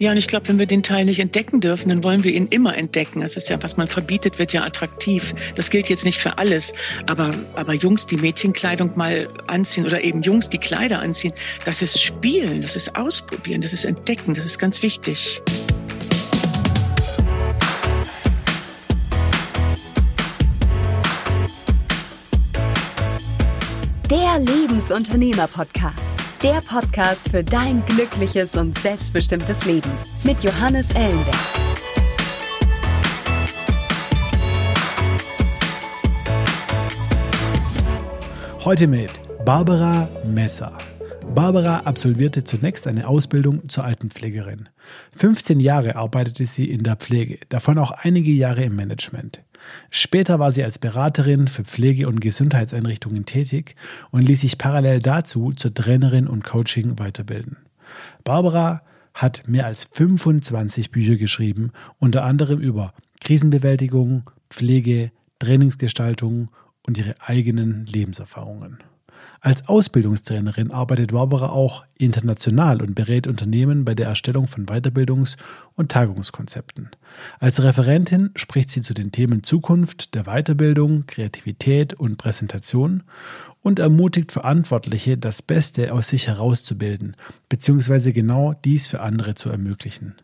Ja, und ich glaube, wenn wir den Teil nicht entdecken dürfen, dann wollen wir ihn immer entdecken. Das ist ja, was man verbietet, wird ja attraktiv. Das gilt jetzt nicht für alles. Aber, aber Jungs, die Mädchenkleidung mal anziehen oder eben Jungs, die Kleider anziehen, das ist Spielen, das ist Ausprobieren, das ist Entdecken, das ist ganz wichtig. Der Lebensunternehmer-Podcast. Der Podcast für dein glückliches und selbstbestimmtes Leben mit Johannes Ellenberg. Heute mit Barbara Messer. Barbara absolvierte zunächst eine Ausbildung zur Altenpflegerin. 15 Jahre arbeitete sie in der Pflege, davon auch einige Jahre im Management. Später war sie als Beraterin für Pflege- und Gesundheitseinrichtungen tätig und ließ sich parallel dazu zur Trainerin und Coaching weiterbilden. Barbara hat mehr als 25 Bücher geschrieben, unter anderem über Krisenbewältigung, Pflege, Trainingsgestaltung und ihre eigenen Lebenserfahrungen. Als Ausbildungstrainerin arbeitet Barbara auch international und berät Unternehmen bei der Erstellung von Weiterbildungs- und Tagungskonzepten. Als Referentin spricht sie zu den Themen Zukunft der Weiterbildung, Kreativität und Präsentation und ermutigt Verantwortliche, das Beste aus sich herauszubilden, beziehungsweise genau dies für andere zu ermöglichen.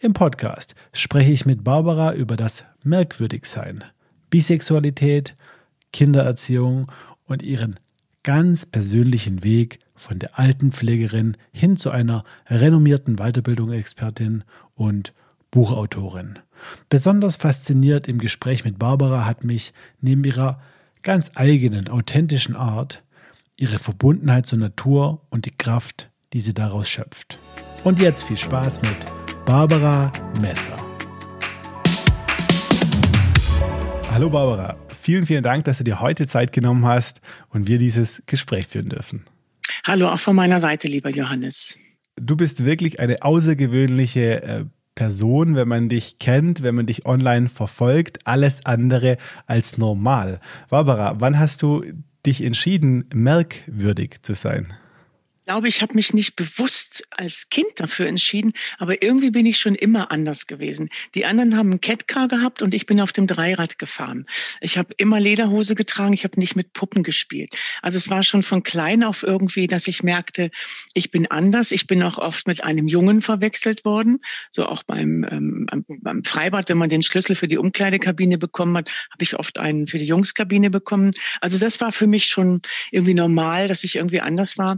Im Podcast spreche ich mit Barbara über das Merkwürdigsein, Bisexualität, Kindererziehung und ihren ganz persönlichen Weg von der Altenpflegerin hin zu einer renommierten Weiterbildungsexpertin und Buchautorin. Besonders fasziniert im Gespräch mit Barbara hat mich neben ihrer ganz eigenen, authentischen Art ihre Verbundenheit zur Natur und die Kraft, die sie daraus schöpft. Und jetzt viel Spaß mit Barbara Messer. Hallo Barbara, vielen, vielen Dank, dass du dir heute Zeit genommen hast und wir dieses Gespräch führen dürfen. Hallo, auch von meiner Seite, lieber Johannes. Du bist wirklich eine außergewöhnliche äh, Person, wenn man dich kennt, wenn man dich online verfolgt, alles andere als normal. Barbara, wann hast du dich entschieden, merkwürdig zu sein? Glaube, ich habe mich nicht bewusst als Kind dafür entschieden, aber irgendwie bin ich schon immer anders gewesen. Die anderen haben einen Catcar gehabt und ich bin auf dem Dreirad gefahren. Ich habe immer Lederhose getragen, ich habe nicht mit Puppen gespielt. Also es war schon von klein auf irgendwie, dass ich merkte, ich bin anders. Ich bin auch oft mit einem Jungen verwechselt worden. So auch beim, ähm, beim Freibad, wenn man den Schlüssel für die Umkleidekabine bekommen hat, habe ich oft einen für die Jungskabine bekommen. Also das war für mich schon irgendwie normal, dass ich irgendwie anders war.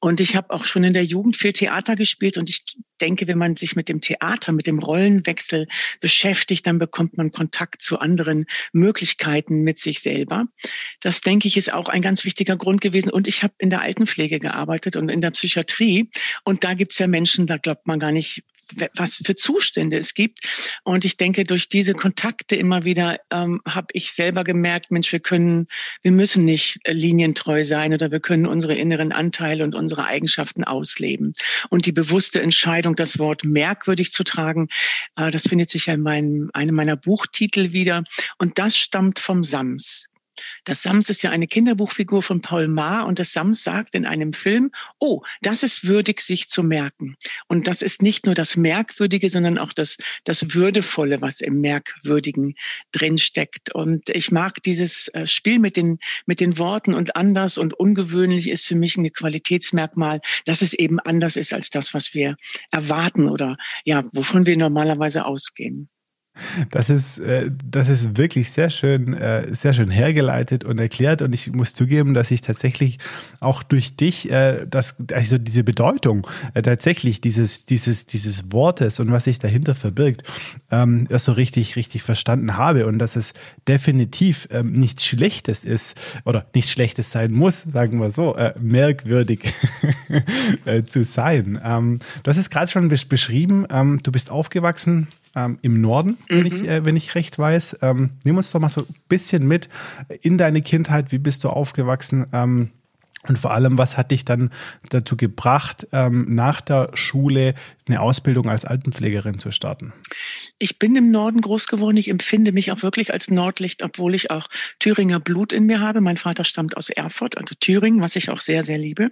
Und ich habe auch schon in der Jugend viel Theater gespielt und ich denke, wenn man sich mit dem Theater, mit dem Rollenwechsel beschäftigt, dann bekommt man Kontakt zu anderen Möglichkeiten mit sich selber. Das denke ich ist auch ein ganz wichtiger Grund gewesen. Und ich habe in der Altenpflege gearbeitet und in der Psychiatrie. Und da gibt's ja Menschen, da glaubt man gar nicht, was für Zustände es gibt. Und ich denke, durch diese Kontakte immer wieder ähm, habe ich selber gemerkt, Mensch, wir können, wir müssen nicht äh, linientreu sein oder wir können unsere inneren Anteile und unsere Eigenschaften ausleben. Und die bewusste Entscheidung, das Wort merkwürdig zu tragen, äh, das findet sich ja in meinem, einem meiner Buchtitel wieder. Und das stammt vom Sams. Das Sams ist ja eine Kinderbuchfigur von Paul Maar und das Sams sagt in einem Film, oh, das ist würdig, sich zu merken. Und das ist nicht nur das Merkwürdige, sondern auch das, das Würdevolle, was im Merkwürdigen drinsteckt. Und ich mag dieses äh, Spiel mit den, mit den Worten und anders und ungewöhnlich ist für mich ein Qualitätsmerkmal, dass es eben anders ist als das, was wir erwarten oder ja, wovon wir normalerweise ausgehen. Das ist, äh, das ist wirklich sehr schön, äh, sehr schön hergeleitet und erklärt. Und ich muss zugeben, dass ich tatsächlich auch durch dich, äh, das, also diese Bedeutung tatsächlich dieses, dieses, dieses Wortes und was sich dahinter verbirgt, ähm, erst so richtig, richtig verstanden habe und dass es definitiv ähm, nichts Schlechtes ist oder nichts Schlechtes sein muss, sagen wir so, merkwürdig zu sein. Ähm, du hast es gerade schon beschrieben, du bist aufgewachsen ähm, im Norden, wenn, mhm. ich, äh, wenn ich recht weiß. Ähm, nimm uns doch mal so ein bisschen mit in deine Kindheit. Wie bist du aufgewachsen? Ähm, und vor allem, was hat dich dann dazu gebracht, ähm, nach der Schule eine Ausbildung als Altenpflegerin zu starten? Ich bin im Norden groß geworden. Ich empfinde mich auch wirklich als Nordlicht, obwohl ich auch Thüringer Blut in mir habe. Mein Vater stammt aus Erfurt, also Thüringen, was ich auch sehr, sehr liebe.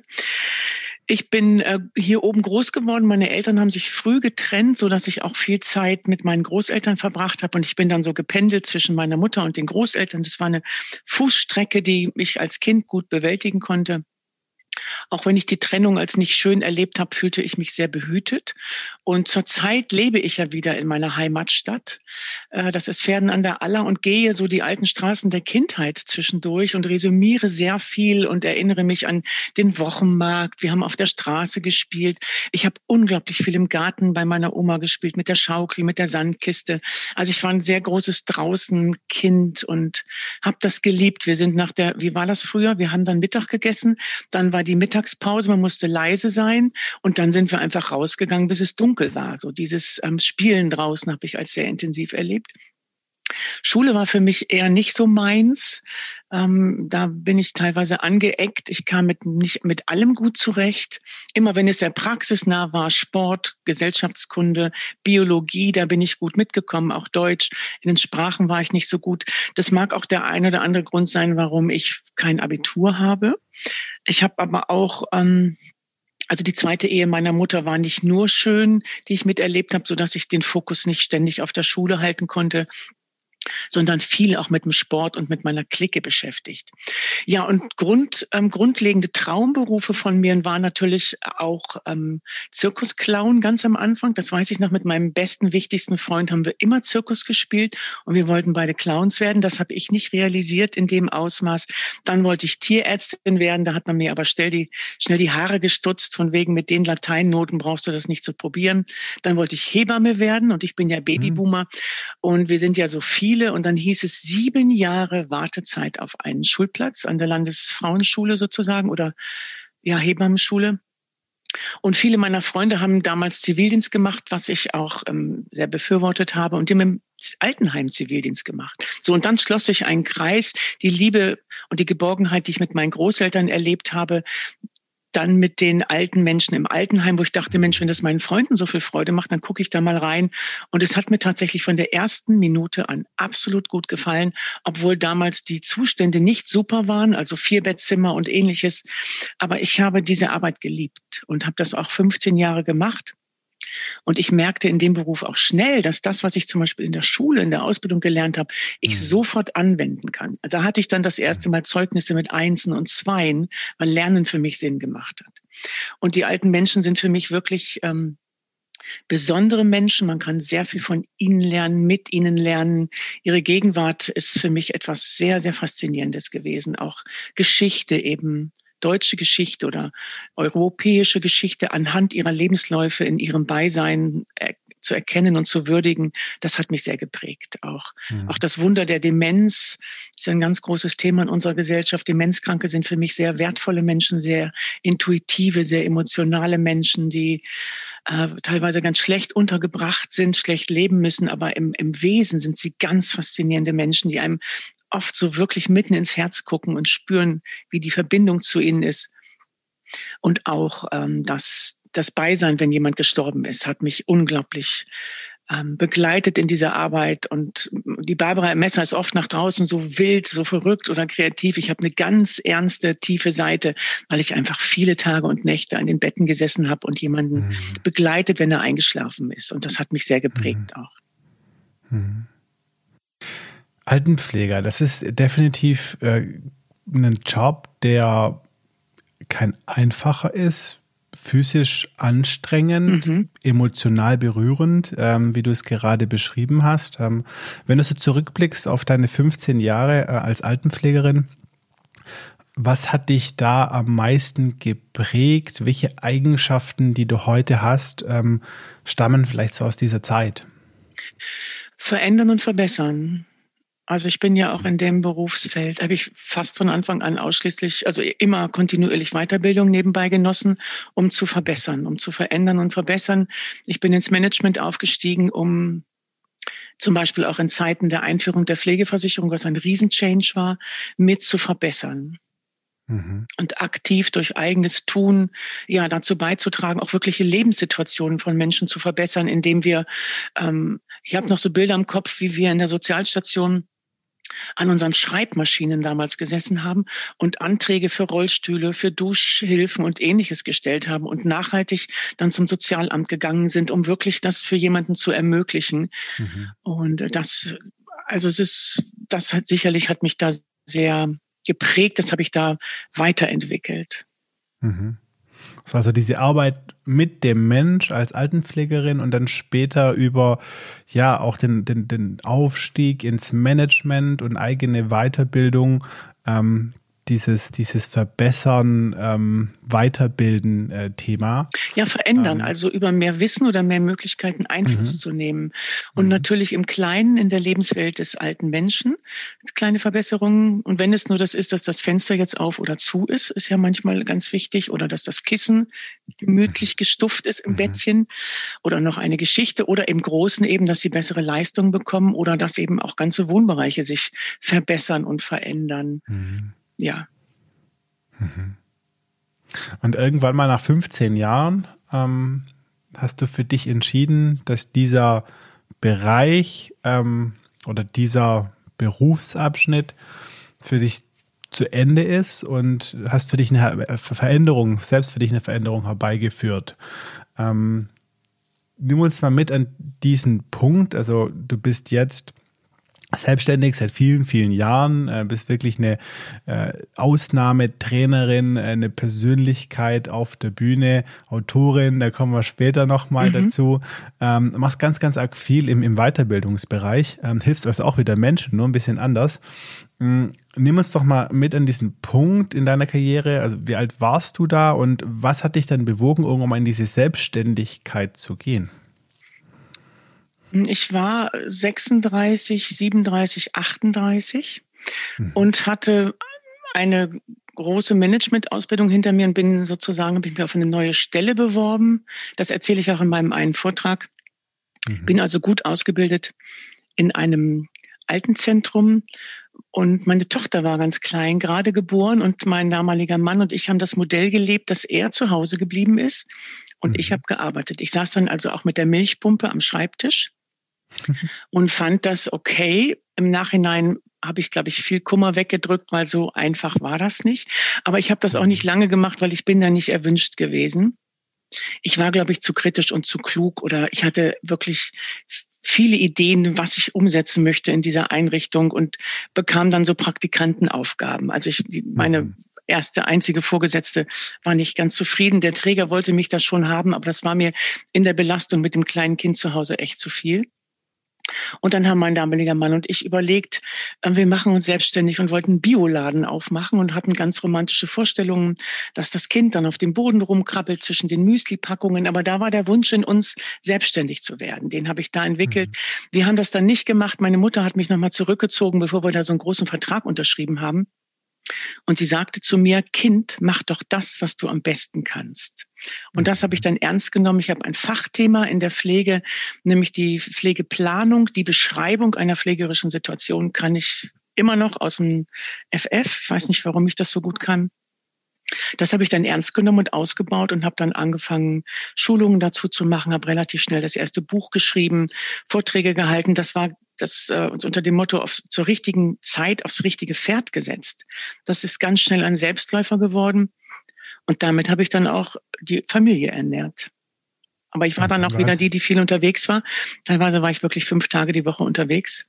Ich bin äh, hier oben groß geworden. Meine Eltern haben sich früh getrennt, so dass ich auch viel Zeit mit meinen Großeltern verbracht habe. Und ich bin dann so gependelt zwischen meiner Mutter und den Großeltern. Das war eine Fußstrecke, die ich als Kind gut bewältigen konnte. Auch wenn ich die Trennung als nicht schön erlebt habe, fühlte ich mich sehr behütet. Und zurzeit lebe ich ja wieder in meiner Heimatstadt. Äh, das ist Pferden an der Aller und gehe so die alten Straßen der Kindheit zwischendurch und resümiere sehr viel und erinnere mich an den Wochenmarkt. Wir haben auf der Straße gespielt. Ich habe unglaublich viel im Garten bei meiner Oma gespielt, mit der Schaukel, mit der Sandkiste. Also ich war ein sehr großes Draußenkind und habe das geliebt. Wir sind nach der, wie war das früher? Wir haben dann Mittag gegessen, dann war die Mittagspause, man musste leise sein und dann sind wir einfach rausgegangen, bis es dunkel war. So dieses ähm, Spielen draußen habe ich als sehr intensiv erlebt. Schule war für mich eher nicht so meins. Ähm, da bin ich teilweise angeeckt. Ich kam mit nicht mit allem gut zurecht. Immer wenn es sehr praxisnah war, Sport, Gesellschaftskunde, Biologie, da bin ich gut mitgekommen, auch Deutsch. In den Sprachen war ich nicht so gut. Das mag auch der eine oder andere Grund sein, warum ich kein Abitur habe. Ich habe aber auch ähm, also die zweite Ehe meiner Mutter war nicht nur schön, die ich miterlebt habe, so dass ich den Fokus nicht ständig auf der Schule halten konnte sondern viel auch mit dem Sport und mit meiner Clique beschäftigt. Ja, und Grund, ähm, grundlegende Traumberufe von mir waren natürlich auch ähm, Zirkusclown ganz am Anfang. Das weiß ich noch, mit meinem besten, wichtigsten Freund haben wir immer Zirkus gespielt und wir wollten beide Clowns werden. Das habe ich nicht realisiert in dem Ausmaß. Dann wollte ich Tierärztin werden, da hat man mir aber schnell die, schnell die Haare gestutzt, von wegen mit den Lateinnoten brauchst du das nicht zu probieren. Dann wollte ich Hebamme werden und ich bin ja Babyboomer mhm. und wir sind ja so viel viele und dann hieß es sieben Jahre Wartezeit auf einen Schulplatz an der Landesfrauenschule sozusagen oder ja, Hebammenschule. Und viele meiner Freunde haben damals Zivildienst gemacht, was ich auch ähm, sehr befürwortet habe und die haben im Altenheim Zivildienst gemacht. So, und dann schloss sich ein Kreis, die Liebe und die Geborgenheit, die ich mit meinen Großeltern erlebt habe, dann mit den alten Menschen im Altenheim, wo ich dachte, Mensch, wenn das meinen Freunden so viel Freude macht, dann gucke ich da mal rein. Und es hat mir tatsächlich von der ersten Minute an absolut gut gefallen, obwohl damals die Zustände nicht super waren, also Vierbettzimmer und ähnliches. Aber ich habe diese Arbeit geliebt und habe das auch 15 Jahre gemacht. Und ich merkte in dem Beruf auch schnell, dass das, was ich zum Beispiel in der Schule, in der Ausbildung gelernt habe, ich mhm. sofort anwenden kann. Also da hatte ich dann das erste Mal Zeugnisse mit Einsen und Zweien, weil Lernen für mich Sinn gemacht hat. Und die alten Menschen sind für mich wirklich ähm, besondere Menschen. Man kann sehr viel von ihnen lernen, mit ihnen lernen. Ihre Gegenwart ist für mich etwas sehr, sehr Faszinierendes gewesen. Auch Geschichte eben deutsche Geschichte oder europäische Geschichte anhand ihrer Lebensläufe in ihrem Beisein zu erkennen und zu würdigen, das hat mich sehr geprägt. Auch, mhm. auch das Wunder der Demenz ist ein ganz großes Thema in unserer Gesellschaft. Demenzkranke sind für mich sehr wertvolle Menschen, sehr intuitive, sehr emotionale Menschen, die äh, teilweise ganz schlecht untergebracht sind, schlecht leben müssen, aber im, im Wesen sind sie ganz faszinierende Menschen, die einem oft so wirklich mitten ins Herz gucken und spüren, wie die Verbindung zu ihnen ist. Und auch ähm, das, das Beisein, wenn jemand gestorben ist, hat mich unglaublich ähm, begleitet in dieser Arbeit. Und die Barbara Messer ist oft nach draußen so wild, so verrückt oder kreativ. Ich habe eine ganz ernste, tiefe Seite, weil ich einfach viele Tage und Nächte an den Betten gesessen habe und jemanden mhm. begleitet, wenn er eingeschlafen ist. Und das hat mich sehr geprägt mhm. auch. Mhm. Altenpfleger, das ist definitiv äh, ein Job, der kein einfacher ist, physisch anstrengend, mhm. emotional berührend, ähm, wie du es gerade beschrieben hast. Ähm, wenn du so zurückblickst auf deine 15 Jahre äh, als Altenpflegerin, was hat dich da am meisten geprägt? Welche Eigenschaften, die du heute hast, ähm, stammen vielleicht so aus dieser Zeit? Verändern und verbessern. Also ich bin ja auch in dem Berufsfeld, habe ich fast von Anfang an ausschließlich, also immer kontinuierlich Weiterbildung nebenbei genossen, um zu verbessern, um zu verändern und verbessern. Ich bin ins Management aufgestiegen, um zum Beispiel auch in Zeiten der Einführung der Pflegeversicherung, was ein Riesenchange war, mit zu verbessern. Mhm. Und aktiv durch eigenes Tun ja dazu beizutragen, auch wirkliche Lebenssituationen von Menschen zu verbessern, indem wir, ähm, ich habe noch so Bilder im Kopf, wie wir in der Sozialstation an unseren Schreibmaschinen damals gesessen haben und Anträge für Rollstühle, für Duschhilfen und ähnliches gestellt haben und nachhaltig dann zum Sozialamt gegangen sind, um wirklich das für jemanden zu ermöglichen. Mhm. Und das, also es ist, das hat sicherlich hat mich da sehr geprägt, das habe ich da weiterentwickelt. Mhm. Also diese Arbeit mit dem Mensch als Altenpflegerin und dann später über ja auch den, den, den Aufstieg ins Management und eigene Weiterbildung, ähm, dieses, dieses Verbessern, ähm, Weiterbilden äh, Thema. Ja, verändern, ähm, also über mehr Wissen oder mehr Möglichkeiten Einfluss mhm. zu nehmen. Und mhm. natürlich im Kleinen in der Lebenswelt des alten Menschen kleine Verbesserungen. Und wenn es nur das ist, dass das Fenster jetzt auf oder zu ist, ist ja manchmal ganz wichtig. Oder dass das Kissen gemütlich mhm. gestuft ist im mhm. Bettchen. Oder noch eine Geschichte. Oder im Großen eben, dass sie bessere Leistung bekommen. Oder dass eben auch ganze Wohnbereiche sich verbessern und verändern. Ja. Mhm. Und irgendwann mal nach 15 Jahren ähm, hast du für dich entschieden, dass dieser Bereich ähm, oder dieser Berufsabschnitt für dich zu Ende ist und hast für dich eine Veränderung, selbst für dich eine Veränderung herbeigeführt. Ähm, nimm uns mal mit an diesen Punkt. Also du bist jetzt selbstständig seit vielen, vielen Jahren, äh, bist wirklich eine äh, Ausnahmetrainerin, äh, eine Persönlichkeit auf der Bühne, Autorin, da kommen wir später nochmal mhm. dazu. Ähm, machst ganz, ganz arg viel im, im Weiterbildungsbereich, ähm, hilfst also auch wieder Menschen, nur ein bisschen anders. Ähm, nimm uns doch mal mit an diesen Punkt in deiner Karriere. Also wie alt warst du da und was hat dich dann bewogen, irgendwann mal in diese Selbstständigkeit zu gehen? Ich war 36, 37, 38 mhm. und hatte eine große Management-Ausbildung hinter mir und bin sozusagen, habe ich mich auf eine neue Stelle beworben. Das erzähle ich auch in meinem einen Vortrag. Mhm. Bin also gut ausgebildet in einem Altenzentrum und meine Tochter war ganz klein, gerade geboren und mein damaliger Mann und ich haben das Modell gelebt, dass er zu Hause geblieben ist und mhm. ich habe gearbeitet. Ich saß dann also auch mit der Milchpumpe am Schreibtisch und fand das okay. Im Nachhinein habe ich, glaube ich, viel Kummer weggedrückt, weil so einfach war das nicht. Aber ich habe das auch nicht lange gemacht, weil ich bin da nicht erwünscht gewesen. Ich war, glaube ich, zu kritisch und zu klug oder ich hatte wirklich viele Ideen, was ich umsetzen möchte in dieser Einrichtung und bekam dann so Praktikantenaufgaben. Also ich, meine mhm. erste, einzige Vorgesetzte war nicht ganz zufrieden. Der Träger wollte mich da schon haben, aber das war mir in der Belastung mit dem kleinen Kind zu Hause echt zu viel. Und dann haben mein damaliger Mann und ich überlegt, äh, wir machen uns selbstständig und wollten einen Bioladen aufmachen und hatten ganz romantische Vorstellungen, dass das Kind dann auf dem Boden rumkrabbelt zwischen den Müsli-Packungen. Aber da war der Wunsch in uns, selbstständig zu werden. Den habe ich da entwickelt. Mhm. Wir haben das dann nicht gemacht. Meine Mutter hat mich nochmal zurückgezogen, bevor wir da so einen großen Vertrag unterschrieben haben. Und sie sagte zu mir, Kind, mach doch das, was du am besten kannst. Und das habe ich dann ernst genommen. Ich habe ein Fachthema in der Pflege, nämlich die Pflegeplanung, die Beschreibung einer pflegerischen Situation kann ich immer noch aus dem FF. Ich weiß nicht, warum ich das so gut kann. Das habe ich dann ernst genommen und ausgebaut und habe dann angefangen, Schulungen dazu zu machen, habe relativ schnell das erste Buch geschrieben, Vorträge gehalten. Das war das äh, uns unter dem Motto auf, zur richtigen Zeit aufs richtige Pferd gesetzt. Das ist ganz schnell ein Selbstläufer geworden. Und damit habe ich dann auch die Familie ernährt. Aber ich war dann auch wieder die, die viel unterwegs war. Teilweise war ich wirklich fünf Tage die Woche unterwegs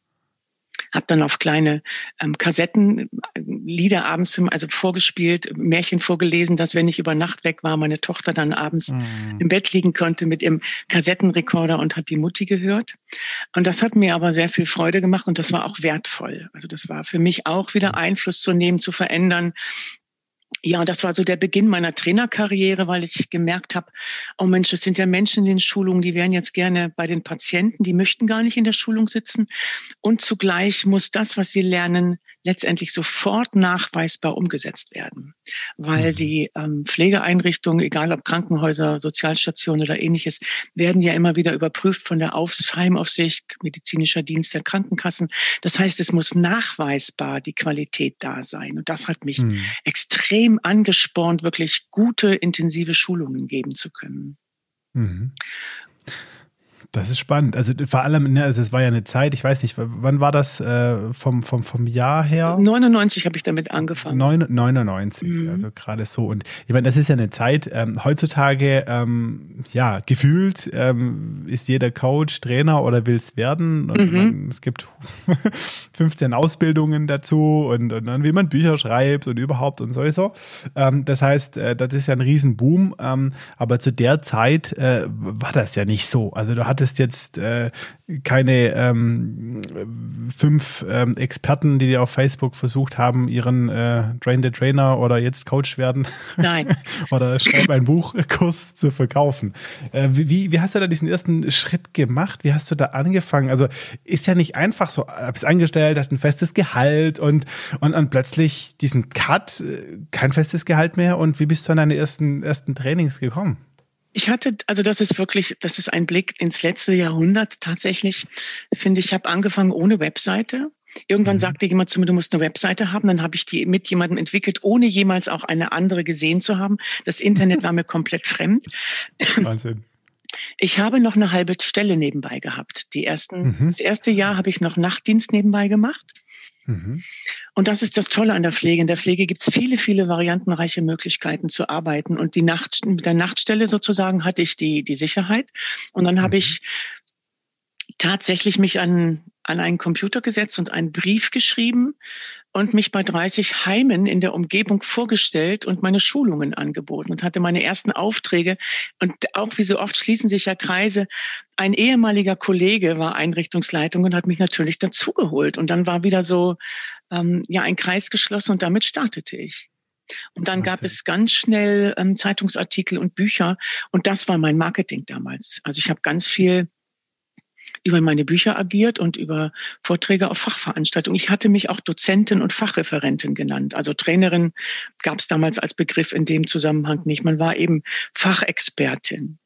habe dann auf kleine ähm, Kassetten äh, Lieder abends also vorgespielt, Märchen vorgelesen, dass wenn ich über Nacht weg war, meine Tochter dann abends mhm. im Bett liegen konnte mit ihrem Kassettenrekorder und hat die Mutti gehört. Und das hat mir aber sehr viel Freude gemacht und das war auch wertvoll. Also das war für mich auch wieder Einfluss zu nehmen, zu verändern, ja, das war so der Beginn meiner Trainerkarriere, weil ich gemerkt habe, oh Mensch, es sind ja Menschen in den Schulungen, die wären jetzt gerne bei den Patienten, die möchten gar nicht in der Schulung sitzen. Und zugleich muss das, was sie lernen, letztendlich sofort nachweisbar umgesetzt werden, weil mhm. die ähm, Pflegeeinrichtungen, egal ob Krankenhäuser, Sozialstationen oder ähnliches, werden ja immer wieder überprüft von der Aufs Heimaufsicht, medizinischer Dienst der Krankenkassen. Das heißt, es muss nachweisbar die Qualität da sein. Und das hat mich mhm. extrem angespornt, wirklich gute, intensive Schulungen geben zu können. Mhm Das ist spannend. Also vor allem, ne, also es war ja eine Zeit, ich weiß nicht, wann war das äh, vom, vom, vom Jahr her? 99 habe ich damit angefangen. 9, 99, mhm. also gerade so. Und ich meine, das ist ja eine Zeit, ähm, heutzutage, ähm, ja, gefühlt ähm, ist jeder Coach, Trainer oder will es werden. Und mhm. man, es gibt 15 Ausbildungen dazu und, und dann, wie man Bücher schreibt und überhaupt und sowieso. Ähm, das heißt, äh, das ist ja ein Riesenboom. Ähm, aber zu der Zeit äh, war das ja nicht so. Also du hattest hattest jetzt äh, keine ähm, fünf ähm, Experten, die dir auf Facebook versucht haben, ihren äh, Train the Trainer oder jetzt Coach werden. Nein. oder schreib ein Buchkurs zu verkaufen. Äh, wie, wie hast du da diesen ersten Schritt gemacht? Wie hast du da angefangen? Also ist ja nicht einfach so, bist angestellt, hast ein festes Gehalt und, und, und plötzlich diesen Cut, äh, kein festes Gehalt mehr und wie bist du an deine ersten, ersten Trainings gekommen? Ich hatte, also das ist wirklich, das ist ein Blick ins letzte Jahrhundert tatsächlich. Finde ich, habe angefangen ohne Webseite. Irgendwann mhm. sagte jemand zu mir, du musst eine Webseite haben. Dann habe ich die mit jemandem entwickelt, ohne jemals auch eine andere gesehen zu haben. Das Internet war mir komplett fremd. Wahnsinn. Ich habe noch eine halbe Stelle nebenbei gehabt. Die ersten, mhm. Das erste Jahr habe ich noch Nachtdienst nebenbei gemacht. Mhm. Und das ist das Tolle an der Pflege. In der Pflege gibt es viele, viele variantenreiche Möglichkeiten zu arbeiten. Und die Nacht, mit der Nachtstelle sozusagen hatte ich die, die Sicherheit. Und dann habe mhm. ich tatsächlich mich an, an einen Computer gesetzt und einen Brief geschrieben und mich bei 30 Heimen in der Umgebung vorgestellt und meine Schulungen angeboten und hatte meine ersten Aufträge. Und auch wie so oft schließen sich ja Kreise. Ein ehemaliger Kollege war Einrichtungsleitung und hat mich natürlich dazugeholt. Und dann war wieder so ähm, ja ein Kreis geschlossen und damit startete ich. Und dann gab es ganz schnell ähm, Zeitungsartikel und Bücher und das war mein Marketing damals. Also ich habe ganz viel über meine Bücher agiert und über Vorträge auf Fachveranstaltungen. Ich hatte mich auch Dozentin und Fachreferentin genannt. Also Trainerin gab es damals als Begriff in dem Zusammenhang nicht. Man war eben Fachexpertin.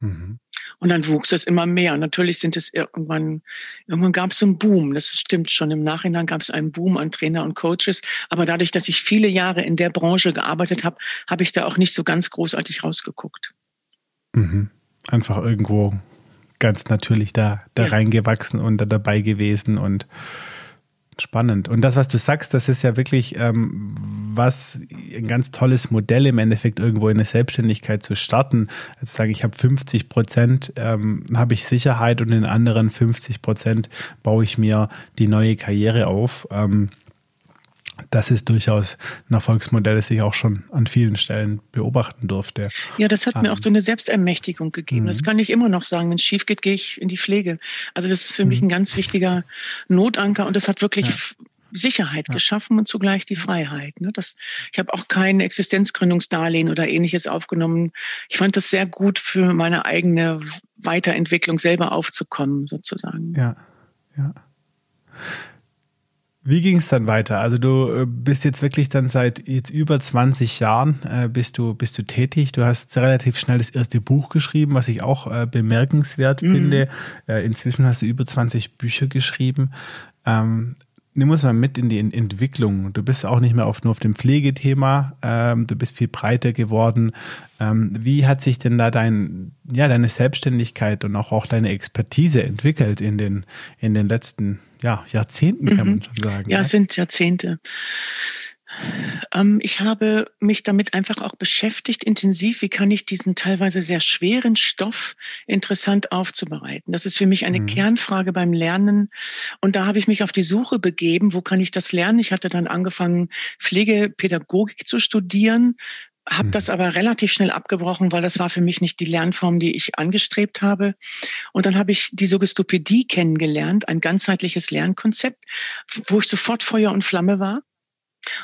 Mhm. Und dann wuchs es immer mehr. Und natürlich sind es irgendwann, irgendwann gab es einen Boom. Das stimmt schon. Im Nachhinein gab es einen Boom an Trainer und Coaches. Aber dadurch, dass ich viele Jahre in der Branche gearbeitet habe, habe ich da auch nicht so ganz großartig rausgeguckt. Mhm. Einfach irgendwo ganz natürlich da, da ja. reingewachsen und da dabei gewesen und spannend. Und das, was du sagst, das ist ja wirklich ähm, was ein ganz tolles Modell im Endeffekt irgendwo in eine Selbstständigkeit zu starten. Also sagen, ich habe 50 Prozent, ähm, habe ich Sicherheit und in anderen 50 Prozent baue ich mir die neue Karriere auf. Ähm, das ist durchaus ein Erfolgsmodell, das ich auch schon an vielen Stellen beobachten durfte. Ja, das hat mir auch ähm, so eine Selbstermächtigung gegeben. Mhm. Das kann ich immer noch sagen. Wenn es schief geht, gehe ich in die Pflege. Also das ist für mhm. mich ein ganz wichtiger Notanker und das hat wirklich ja. Sicherheit ja. geschaffen und zugleich die Freiheit. Ne? Das, ich habe auch kein Existenzgründungsdarlehen oder ähnliches aufgenommen. Ich fand das sehr gut für meine eigene Weiterentwicklung selber aufzukommen, sozusagen. Ja, ja. Wie ging es dann weiter? Also du äh, bist jetzt wirklich dann seit jetzt über 20 Jahren äh, bist du bist du tätig. Du hast relativ schnell das erste Buch geschrieben, was ich auch äh, bemerkenswert mhm. finde. Äh, inzwischen hast du über 20 Bücher geschrieben. Ähm, nimm uns mal mit in die Entwicklung. Du bist auch nicht mehr auf, nur auf dem Pflegethema, ähm, du bist viel breiter geworden. Ähm, wie hat sich denn da dein, ja, deine Selbstständigkeit und auch, auch deine Expertise entwickelt in den, in den letzten ja, Jahrzehnten, kann mhm. man schon sagen. Ja, es sind Jahrzehnte. Ähm, ich habe mich damit einfach auch beschäftigt, intensiv, wie kann ich diesen teilweise sehr schweren Stoff interessant aufzubereiten. Das ist für mich eine mhm. Kernfrage beim Lernen. Und da habe ich mich auf die Suche begeben, wo kann ich das lernen? Ich hatte dann angefangen, Pflegepädagogik zu studieren, habe das mhm. aber relativ schnell abgebrochen, weil das war für mich nicht die Lernform, die ich angestrebt habe. Und dann habe ich die Suggestopädie kennengelernt, ein ganzheitliches Lernkonzept, wo ich sofort Feuer und Flamme war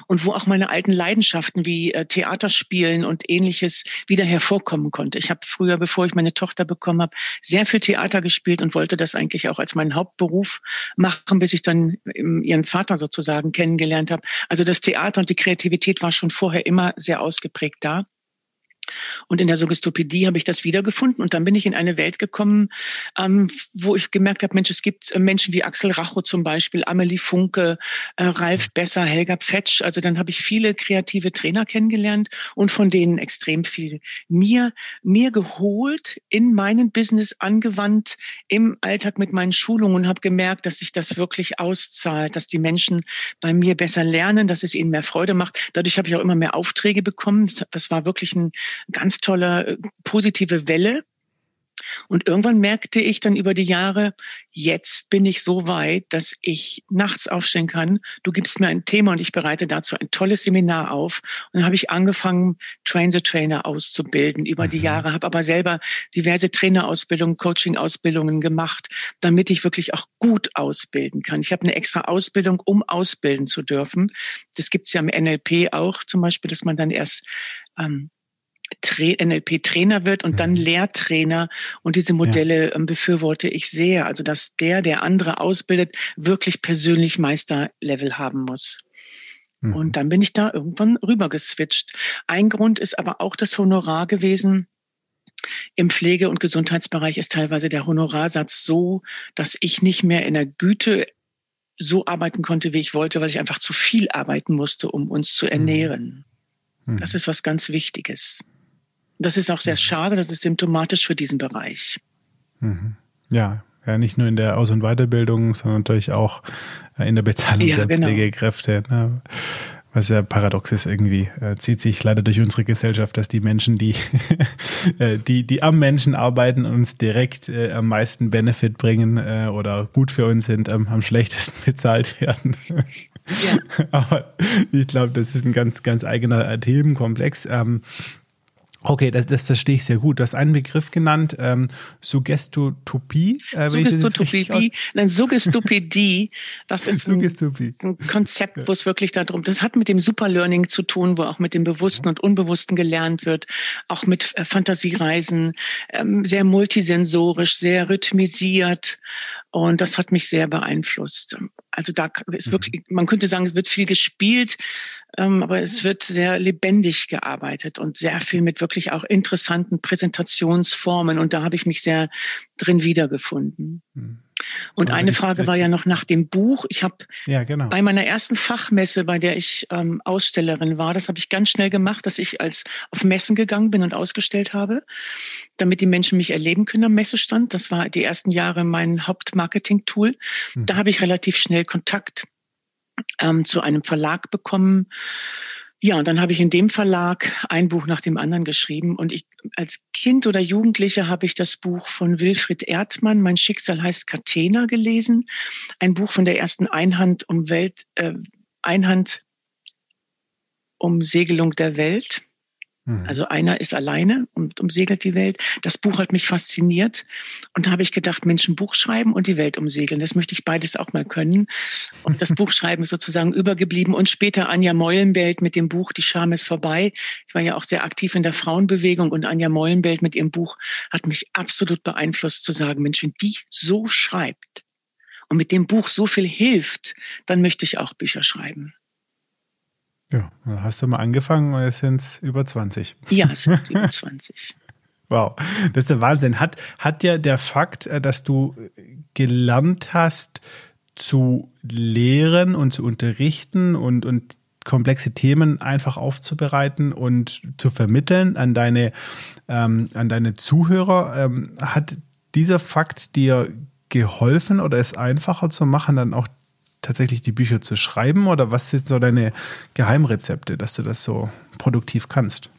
und wo auch meine alten Leidenschaften wie äh, Theaterspielen und ähnliches wieder hervorkommen konnte. Ich habe früher, bevor ich meine Tochter bekommen habe, sehr viel Theater gespielt und wollte das eigentlich auch als meinen Hauptberuf machen, bis ich dann ihren Vater sozusagen kennengelernt habe. Also das Theater und die Kreativität war schon vorher immer sehr ausgeprägt da. Und in der Suggestopädie habe ich das wiedergefunden und dann bin ich in eine Welt gekommen, ähm, wo ich gemerkt habe, Mensch, es gibt äh, Menschen wie Axel Racho zum Beispiel, Amelie Funke, äh, Ralf Besser, Helga Pfetsch. Also dann habe ich viele kreative Trainer kennengelernt und von denen extrem viel mir, mir geholt, in meinen Business angewandt, im Alltag mit meinen Schulungen und habe gemerkt, dass sich das wirklich auszahlt, dass die Menschen bei mir besser lernen, dass es ihnen mehr Freude macht. Dadurch habe ich auch immer mehr Aufträge bekommen. Das, das war wirklich ein ganz tolle äh, positive Welle. Und irgendwann merkte ich dann über die Jahre, jetzt bin ich so weit, dass ich nachts aufstehen kann. Du gibst mir ein Thema und ich bereite dazu ein tolles Seminar auf. Und dann habe ich angefangen, Train the Trainer auszubilden über die mhm. Jahre, habe aber selber diverse Trainerausbildungen, Coaching-Ausbildungen gemacht, damit ich wirklich auch gut ausbilden kann. Ich habe eine extra Ausbildung, um ausbilden zu dürfen. Das gibt's ja im NLP auch zum Beispiel, dass man dann erst ähm, NLP-Trainer wird und dann mhm. Lehrtrainer. Und diese Modelle ja. Ähm, befürworte ich sehr. Also, dass der, der andere ausbildet, wirklich persönlich Meisterlevel haben muss. Mhm. Und dann bin ich da irgendwann rüber geswitcht. Ein Grund ist aber auch das Honorar gewesen. Im Pflege- und Gesundheitsbereich ist teilweise der Honorarsatz so, dass ich nicht mehr in der Güte so arbeiten konnte, wie ich wollte, weil ich einfach zu viel arbeiten musste, um uns zu mhm. ernähren. Mhm. Das ist was ganz Wichtiges. Das ist auch sehr mhm. schade, das ist symptomatisch für diesen Bereich. Mhm. Ja, ja, nicht nur in der Aus- und Weiterbildung, sondern natürlich auch äh, in der Bezahlung ja, der genau. Pflegekräfte. Ne? Was ja paradox ist irgendwie, äh, zieht sich leider durch unsere Gesellschaft, dass die Menschen, die, äh, die, die am Menschen arbeiten, uns direkt äh, am meisten Benefit bringen äh, oder gut für uns sind, ähm, am schlechtesten bezahlt werden. Ja. Aber ich glaube, das ist ein ganz, ganz eigener Themenkomplex. Ähm, Okay, das, das verstehe ich sehr gut. Du hast einen Begriff genannt, ähm, Suggestotopie. Äh, Suggestotopie, nein, Suggestopädie. Das ist ein, ein Konzept, wo es wirklich darum, das hat mit dem Superlearning zu tun, wo auch mit dem Bewussten und Unbewussten gelernt wird, auch mit äh, Fantasiereisen, ähm, sehr multisensorisch, sehr rhythmisiert. Und das hat mich sehr beeinflusst. Also da ist mhm. wirklich, man könnte sagen, es wird viel gespielt, ähm, aber es wird sehr lebendig gearbeitet und sehr viel mit wirklich auch interessanten Präsentationsformen. Und da habe ich mich sehr drin wiedergefunden. Mhm. Und Aber eine Frage war ja noch nach dem Buch. Ich habe ja, genau. bei meiner ersten Fachmesse, bei der ich ähm, Ausstellerin war, das habe ich ganz schnell gemacht, dass ich als auf Messen gegangen bin und ausgestellt habe, damit die Menschen mich erleben können am Messestand. Das war die ersten Jahre mein Hauptmarketing-Tool. Mhm. Da habe ich relativ schnell Kontakt ähm, zu einem Verlag bekommen ja, und dann habe ich in dem Verlag ein Buch nach dem anderen geschrieben. Und ich als Kind oder Jugendliche habe ich das Buch von Wilfried Erdmann, Mein Schicksal heißt Catena, gelesen. Ein Buch von der ersten Einhand um Welt, äh, Einhand um Segelung der Welt. Mhm. Also einer ist alleine und umsegelt die Welt. Das Buch hat mich fasziniert. Und da habe ich gedacht, Menschen Buch schreiben und die Welt umsegeln. Das möchte ich beides auch mal können. Und das Buchschreiben ist sozusagen übergeblieben. Und später Anja Meulenbelt mit dem Buch Die Scham ist vorbei. Ich war ja auch sehr aktiv in der Frauenbewegung und Anja Meulenbelt mit ihrem Buch hat mich absolut beeinflusst zu sagen, Mensch, wenn die so schreibt und mit dem Buch so viel hilft, dann möchte ich auch Bücher schreiben. Ja, dann hast du mal angefangen und jetzt sind es über 20. Ja, es sind über 20. Wow, das ist der Wahnsinn. Hat, hat ja der Fakt, äh, dass du gelernt hast zu lehren und zu unterrichten und, und komplexe Themen einfach aufzubereiten und zu vermitteln an deine, ähm, an deine Zuhörer, ähm, hat dieser Fakt dir geholfen oder es einfacher zu machen, dann auch tatsächlich die Bücher zu schreiben oder was sind so deine Geheimrezepte, dass du das so produktiv kannst?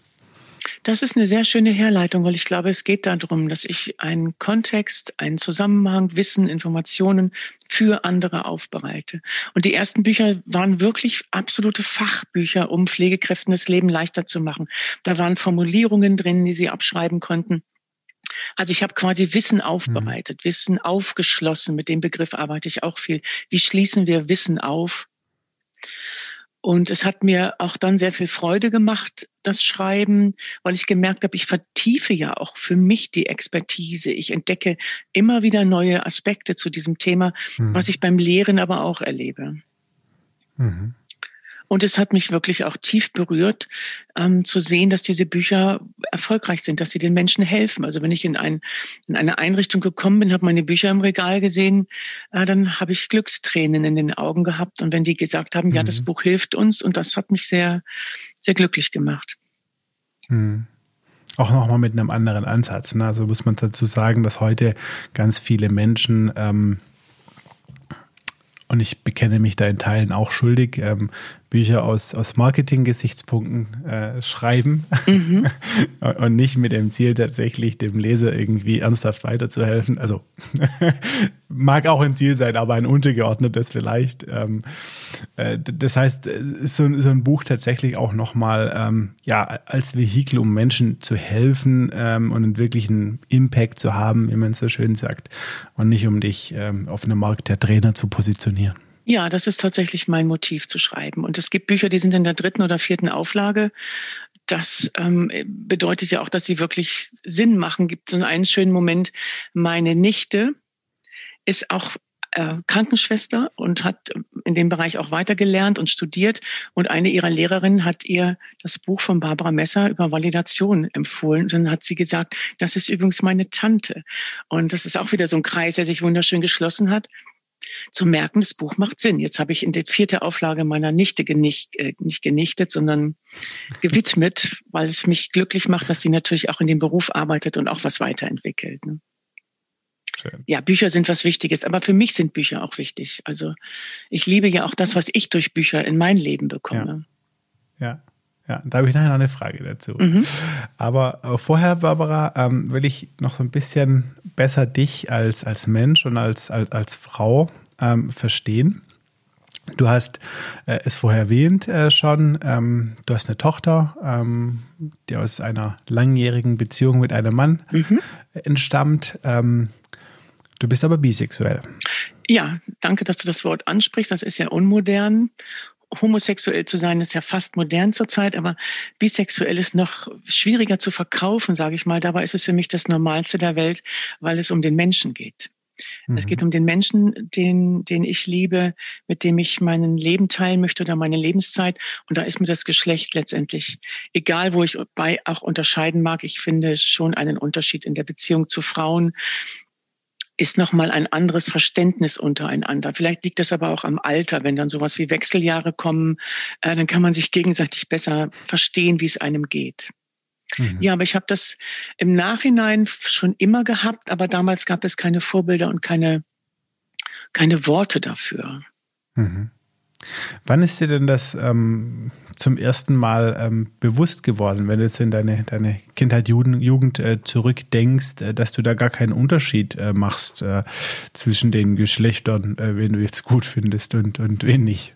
Das ist eine sehr schöne Herleitung, weil ich glaube, es geht darum, dass ich einen Kontext, einen Zusammenhang, Wissen, Informationen für andere aufbereite. Und die ersten Bücher waren wirklich absolute Fachbücher, um Pflegekräften das Leben leichter zu machen. Da waren Formulierungen drin, die sie abschreiben konnten. Also ich habe quasi Wissen aufbereitet, mhm. Wissen aufgeschlossen. Mit dem Begriff arbeite ich auch viel. Wie schließen wir Wissen auf? Und es hat mir auch dann sehr viel Freude gemacht, das Schreiben, weil ich gemerkt habe, ich vertiefe ja auch für mich die Expertise. Ich entdecke immer wieder neue Aspekte zu diesem Thema, mhm. was ich beim Lehren aber auch erlebe. Mhm. Und es hat mich wirklich auch tief berührt, ähm, zu sehen, dass diese Bücher erfolgreich sind, dass sie den Menschen helfen. Also wenn ich in, ein, in eine Einrichtung gekommen bin, habe meine Bücher im Regal gesehen, äh, dann habe ich Glückstränen in den Augen gehabt. Und wenn die gesagt haben, mhm. ja, das mhm. Buch hilft uns, und das hat mich sehr, sehr glücklich gemacht. Mhm auch nochmal mit einem anderen Ansatz. Ne? Also muss man dazu sagen, dass heute ganz viele Menschen ähm, und ich bekenne mich da in Teilen auch schuldig, ähm, Bücher aus, aus Marketing-Gesichtspunkten äh, schreiben mhm. und nicht mit dem Ziel tatsächlich dem Leser irgendwie ernsthaft weiterzuhelfen. Also mag auch ein Ziel sein, aber ein untergeordnetes vielleicht. Ähm, äh, das heißt, ist so, so ein Buch tatsächlich auch nochmal ähm, ja, als Vehikel, um Menschen zu helfen ähm, und einen wirklichen Impact zu haben, wie man so schön sagt, und nicht um dich ähm, auf einem Markt der Trainer zu positionieren. Ja, das ist tatsächlich mein Motiv zu schreiben. Und es gibt Bücher, die sind in der dritten oder vierten Auflage. Das ähm, bedeutet ja auch, dass sie wirklich Sinn machen. Gibt so einen schönen Moment. Meine Nichte ist auch äh, Krankenschwester und hat in dem Bereich auch weitergelernt und studiert. Und eine ihrer Lehrerinnen hat ihr das Buch von Barbara Messer über Validation empfohlen. Und dann hat sie gesagt, das ist übrigens meine Tante. Und das ist auch wieder so ein Kreis, der sich wunderschön geschlossen hat zu merken, das Buch macht Sinn. Jetzt habe ich in der vierte Auflage meiner Nichte genicht, äh, nicht genichtet, sondern gewidmet, weil es mich glücklich macht, dass sie natürlich auch in dem Beruf arbeitet und auch was weiterentwickelt. Ne? Schön. Ja, Bücher sind was Wichtiges, aber für mich sind Bücher auch wichtig. Also ich liebe ja auch das, was ich durch Bücher in mein Leben bekomme. Ja. ja. Ja, da habe ich nachher noch eine Frage dazu. Mhm. Aber äh, vorher, Barbara, ähm, will ich noch so ein bisschen besser dich als, als Mensch und als, als, als Frau ähm, verstehen. Du hast äh, es vorher erwähnt äh, schon, ähm, du hast eine Tochter, ähm, die aus einer langjährigen Beziehung mit einem Mann mhm. entstammt. Ähm, du bist aber bisexuell. Ja, danke, dass du das Wort ansprichst. Das ist ja unmodern homosexuell zu sein ist ja fast modern zurzeit, aber bisexuell ist noch schwieriger zu verkaufen, sage ich mal. Dabei ist es für mich das Normalste der Welt, weil es um den Menschen geht. Mhm. Es geht um den Menschen, den, den ich liebe, mit dem ich mein Leben teilen möchte oder meine Lebenszeit. Und da ist mir das Geschlecht letztendlich egal, wo ich bei auch unterscheiden mag. Ich finde schon einen Unterschied in der Beziehung zu Frauen ist nochmal ein anderes Verständnis untereinander. Vielleicht liegt das aber auch am Alter, wenn dann sowas wie Wechseljahre kommen, äh, dann kann man sich gegenseitig besser verstehen, wie es einem geht. Mhm. Ja, aber ich habe das im Nachhinein schon immer gehabt, aber damals gab es keine Vorbilder und keine, keine Worte dafür. Mhm. Wann ist dir denn das ähm, zum ersten Mal ähm, bewusst geworden, wenn du jetzt in deine, deine Kindheit, Jugend, Jugend äh, zurückdenkst, äh, dass du da gar keinen Unterschied äh, machst äh, zwischen den Geschlechtern, äh, wen du jetzt gut findest und, und wen nicht?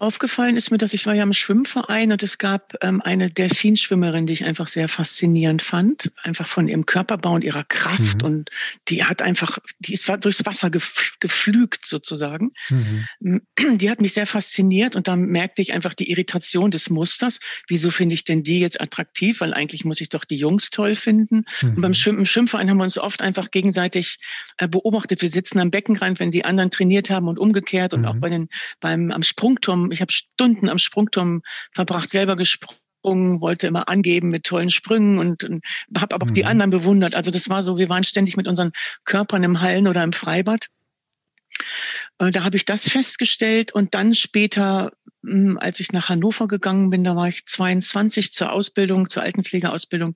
Aufgefallen ist mir, dass ich war ja im Schwimmverein und es gab ähm, eine Delfinschwimmerin, die ich einfach sehr faszinierend fand, einfach von ihrem Körperbau und ihrer Kraft mhm. und die hat einfach, die ist durchs Wasser geflügt sozusagen. Mhm. Die hat mich sehr fasziniert und dann merkte ich einfach die Irritation des Musters. Wieso finde ich denn die jetzt attraktiv? Weil eigentlich muss ich doch die Jungs toll finden. Mhm. Und beim Schwimmen, im Schwimmverein haben wir uns oft einfach gegenseitig äh, beobachtet. Wir sitzen am Beckenrand, wenn die anderen trainiert haben und umgekehrt und auch mhm. bei den beim am Sprungturm ich habe Stunden am Sprungturm verbracht, selber gesprungen, wollte immer angeben mit tollen Sprüngen und, und habe aber auch mhm. die anderen bewundert. Also das war so, wir waren ständig mit unseren Körpern im Hallen oder im Freibad. Äh, da habe ich das festgestellt und dann später, hm, als ich nach Hannover gegangen bin, da war ich 22 zur Ausbildung, zur Altenpflegeausbildung.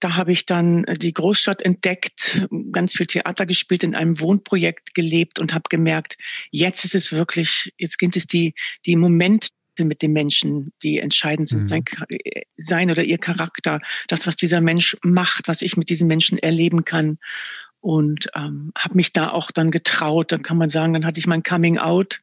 Da habe ich dann äh, die Großstadt entdeckt, ganz viel Theater gespielt, in einem Wohnprojekt gelebt und habe gemerkt, jetzt ist es wirklich, jetzt gibt es die, die Momente mit dem Menschen, die entscheidend sind, mhm. sein, sein oder ihr Charakter, das, was dieser Mensch macht, was ich mit diesem Menschen erleben kann. Und ähm, habe mich da auch dann getraut. Dann kann man sagen, dann hatte ich mein Coming Out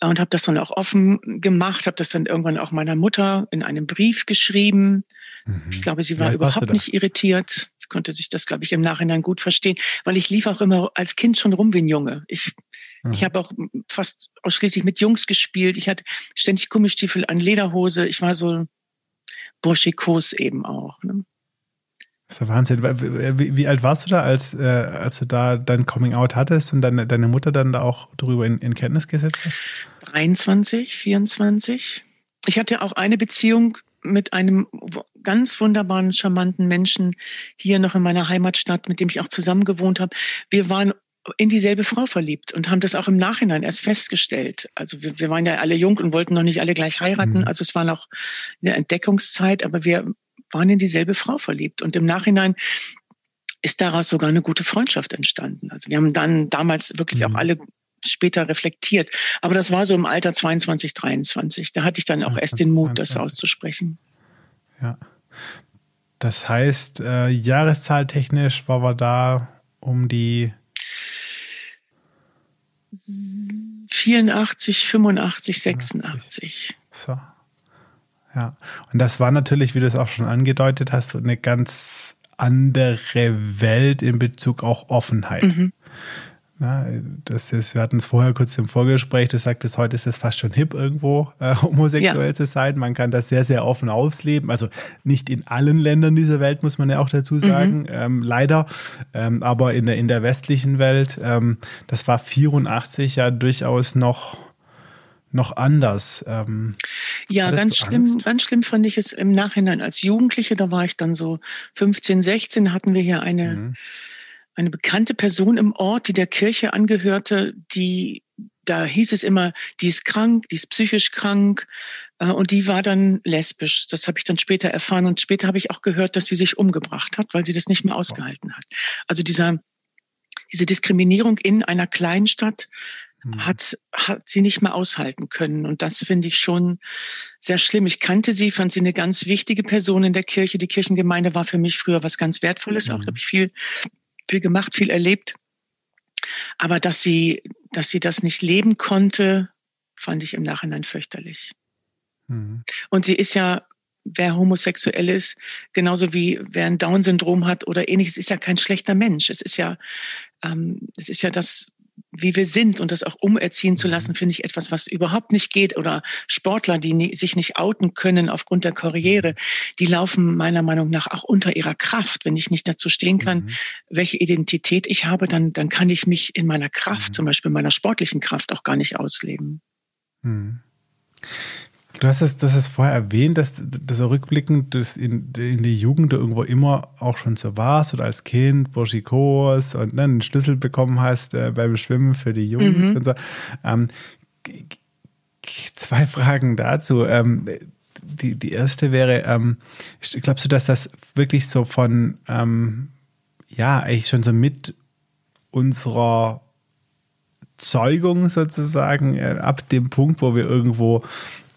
und habe das dann auch offen gemacht, habe das dann irgendwann auch meiner Mutter in einem Brief geschrieben. Mhm. Ich glaube, sie war überhaupt nicht irritiert. Sie konnte sich das, glaube ich, im Nachhinein gut verstehen, weil ich lief auch immer als Kind schon rum wie ein Junge. Ich, mhm. ich habe auch fast ausschließlich mit Jungs gespielt. Ich hatte ständig Gummistiefel an Lederhose. Ich war so burschikos eben auch. Ne? Das ist der Wahnsinn. Wie, wie, alt warst du da, als, äh, als du da dein Coming Out hattest und deine, deine Mutter dann da auch darüber in, in Kenntnis gesetzt hast? 23, 24. Ich hatte auch eine Beziehung mit einem ganz wunderbaren, charmanten Menschen hier noch in meiner Heimatstadt, mit dem ich auch zusammen gewohnt habe. Wir waren in dieselbe Frau verliebt und haben das auch im Nachhinein erst festgestellt. Also wir, wir waren ja alle jung und wollten noch nicht alle gleich heiraten. Mhm. Also es war noch eine Entdeckungszeit, aber wir waren in dieselbe Frau verliebt. Und im Nachhinein ist daraus sogar eine gute Freundschaft entstanden. Also wir haben dann damals wirklich mhm. auch alle später reflektiert. Aber das war so im Alter 22, 23. Da hatte ich dann auch ja, erst den Mut, das auszusprechen. Ja. Das heißt, äh, jahreszahltechnisch war wir da um die 84, 85, 86. So. Ja. Und das war natürlich, wie du es auch schon angedeutet hast, so eine ganz andere Welt in Bezug auch Offenheit. Mhm. Ja, das ist, wir hatten es vorher kurz im Vorgespräch, du sagtest, heute ist es fast schon hip irgendwo, äh, homosexuell ja. zu sein. Man kann das sehr, sehr offen ausleben. Also nicht in allen Ländern dieser Welt, muss man ja auch dazu sagen, mhm. ähm, leider. Ähm, aber in der, in der westlichen Welt, ähm, das war 84 ja durchaus noch noch anders. Ähm, ja, ganz schlimm, ganz schlimm fand ich es im Nachhinein als Jugendliche. Da war ich dann so 15, 16, hatten wir hier eine, mhm eine bekannte Person im Ort, die der Kirche angehörte, die, da hieß es immer, die ist krank, die ist psychisch krank, äh, und die war dann lesbisch. Das habe ich dann später erfahren. Und später habe ich auch gehört, dass sie sich umgebracht hat, weil sie das nicht mehr ausgehalten hat. Also dieser, diese Diskriminierung in einer Kleinstadt. Hat, hat sie nicht mehr aushalten können. Und das finde ich schon sehr schlimm. Ich kannte sie, fand sie eine ganz wichtige Person in der Kirche. Die Kirchengemeinde war für mich früher was ganz Wertvolles. Mhm. Auch da habe ich viel viel gemacht, viel erlebt. Aber dass sie, dass sie das nicht leben konnte, fand ich im Nachhinein fürchterlich. Mhm. Und sie ist ja, wer homosexuell ist, genauso wie wer ein Down-Syndrom hat oder ähnliches, ist ja kein schlechter Mensch. Es ist ja, ähm, es ist ja das wie wir sind und das auch umerziehen zu lassen, mhm. finde ich etwas, was überhaupt nicht geht. Oder Sportler, die nie, sich nicht outen können aufgrund der Karriere, mhm. die laufen meiner Meinung nach auch unter ihrer Kraft. Wenn ich nicht dazu stehen kann, mhm. welche Identität ich habe, dann, dann kann ich mich in meiner Kraft, mhm. zum Beispiel meiner sportlichen Kraft, auch gar nicht ausleben. Mhm. Du hast es, das ist vorher erwähnt, dass das rückblickend das in, in der Jugend irgendwo immer auch schon so warst oder als Kind Burschikos und ne, einen Schlüssel bekommen hast äh, beim Schwimmen für die Jungs mhm. und so. Ähm, zwei Fragen dazu. Ähm, die, die erste wäre, ähm, glaubst du, dass das wirklich so von, ähm, ja, eigentlich schon so mit unserer Zeugung sozusagen, äh, ab dem Punkt, wo wir irgendwo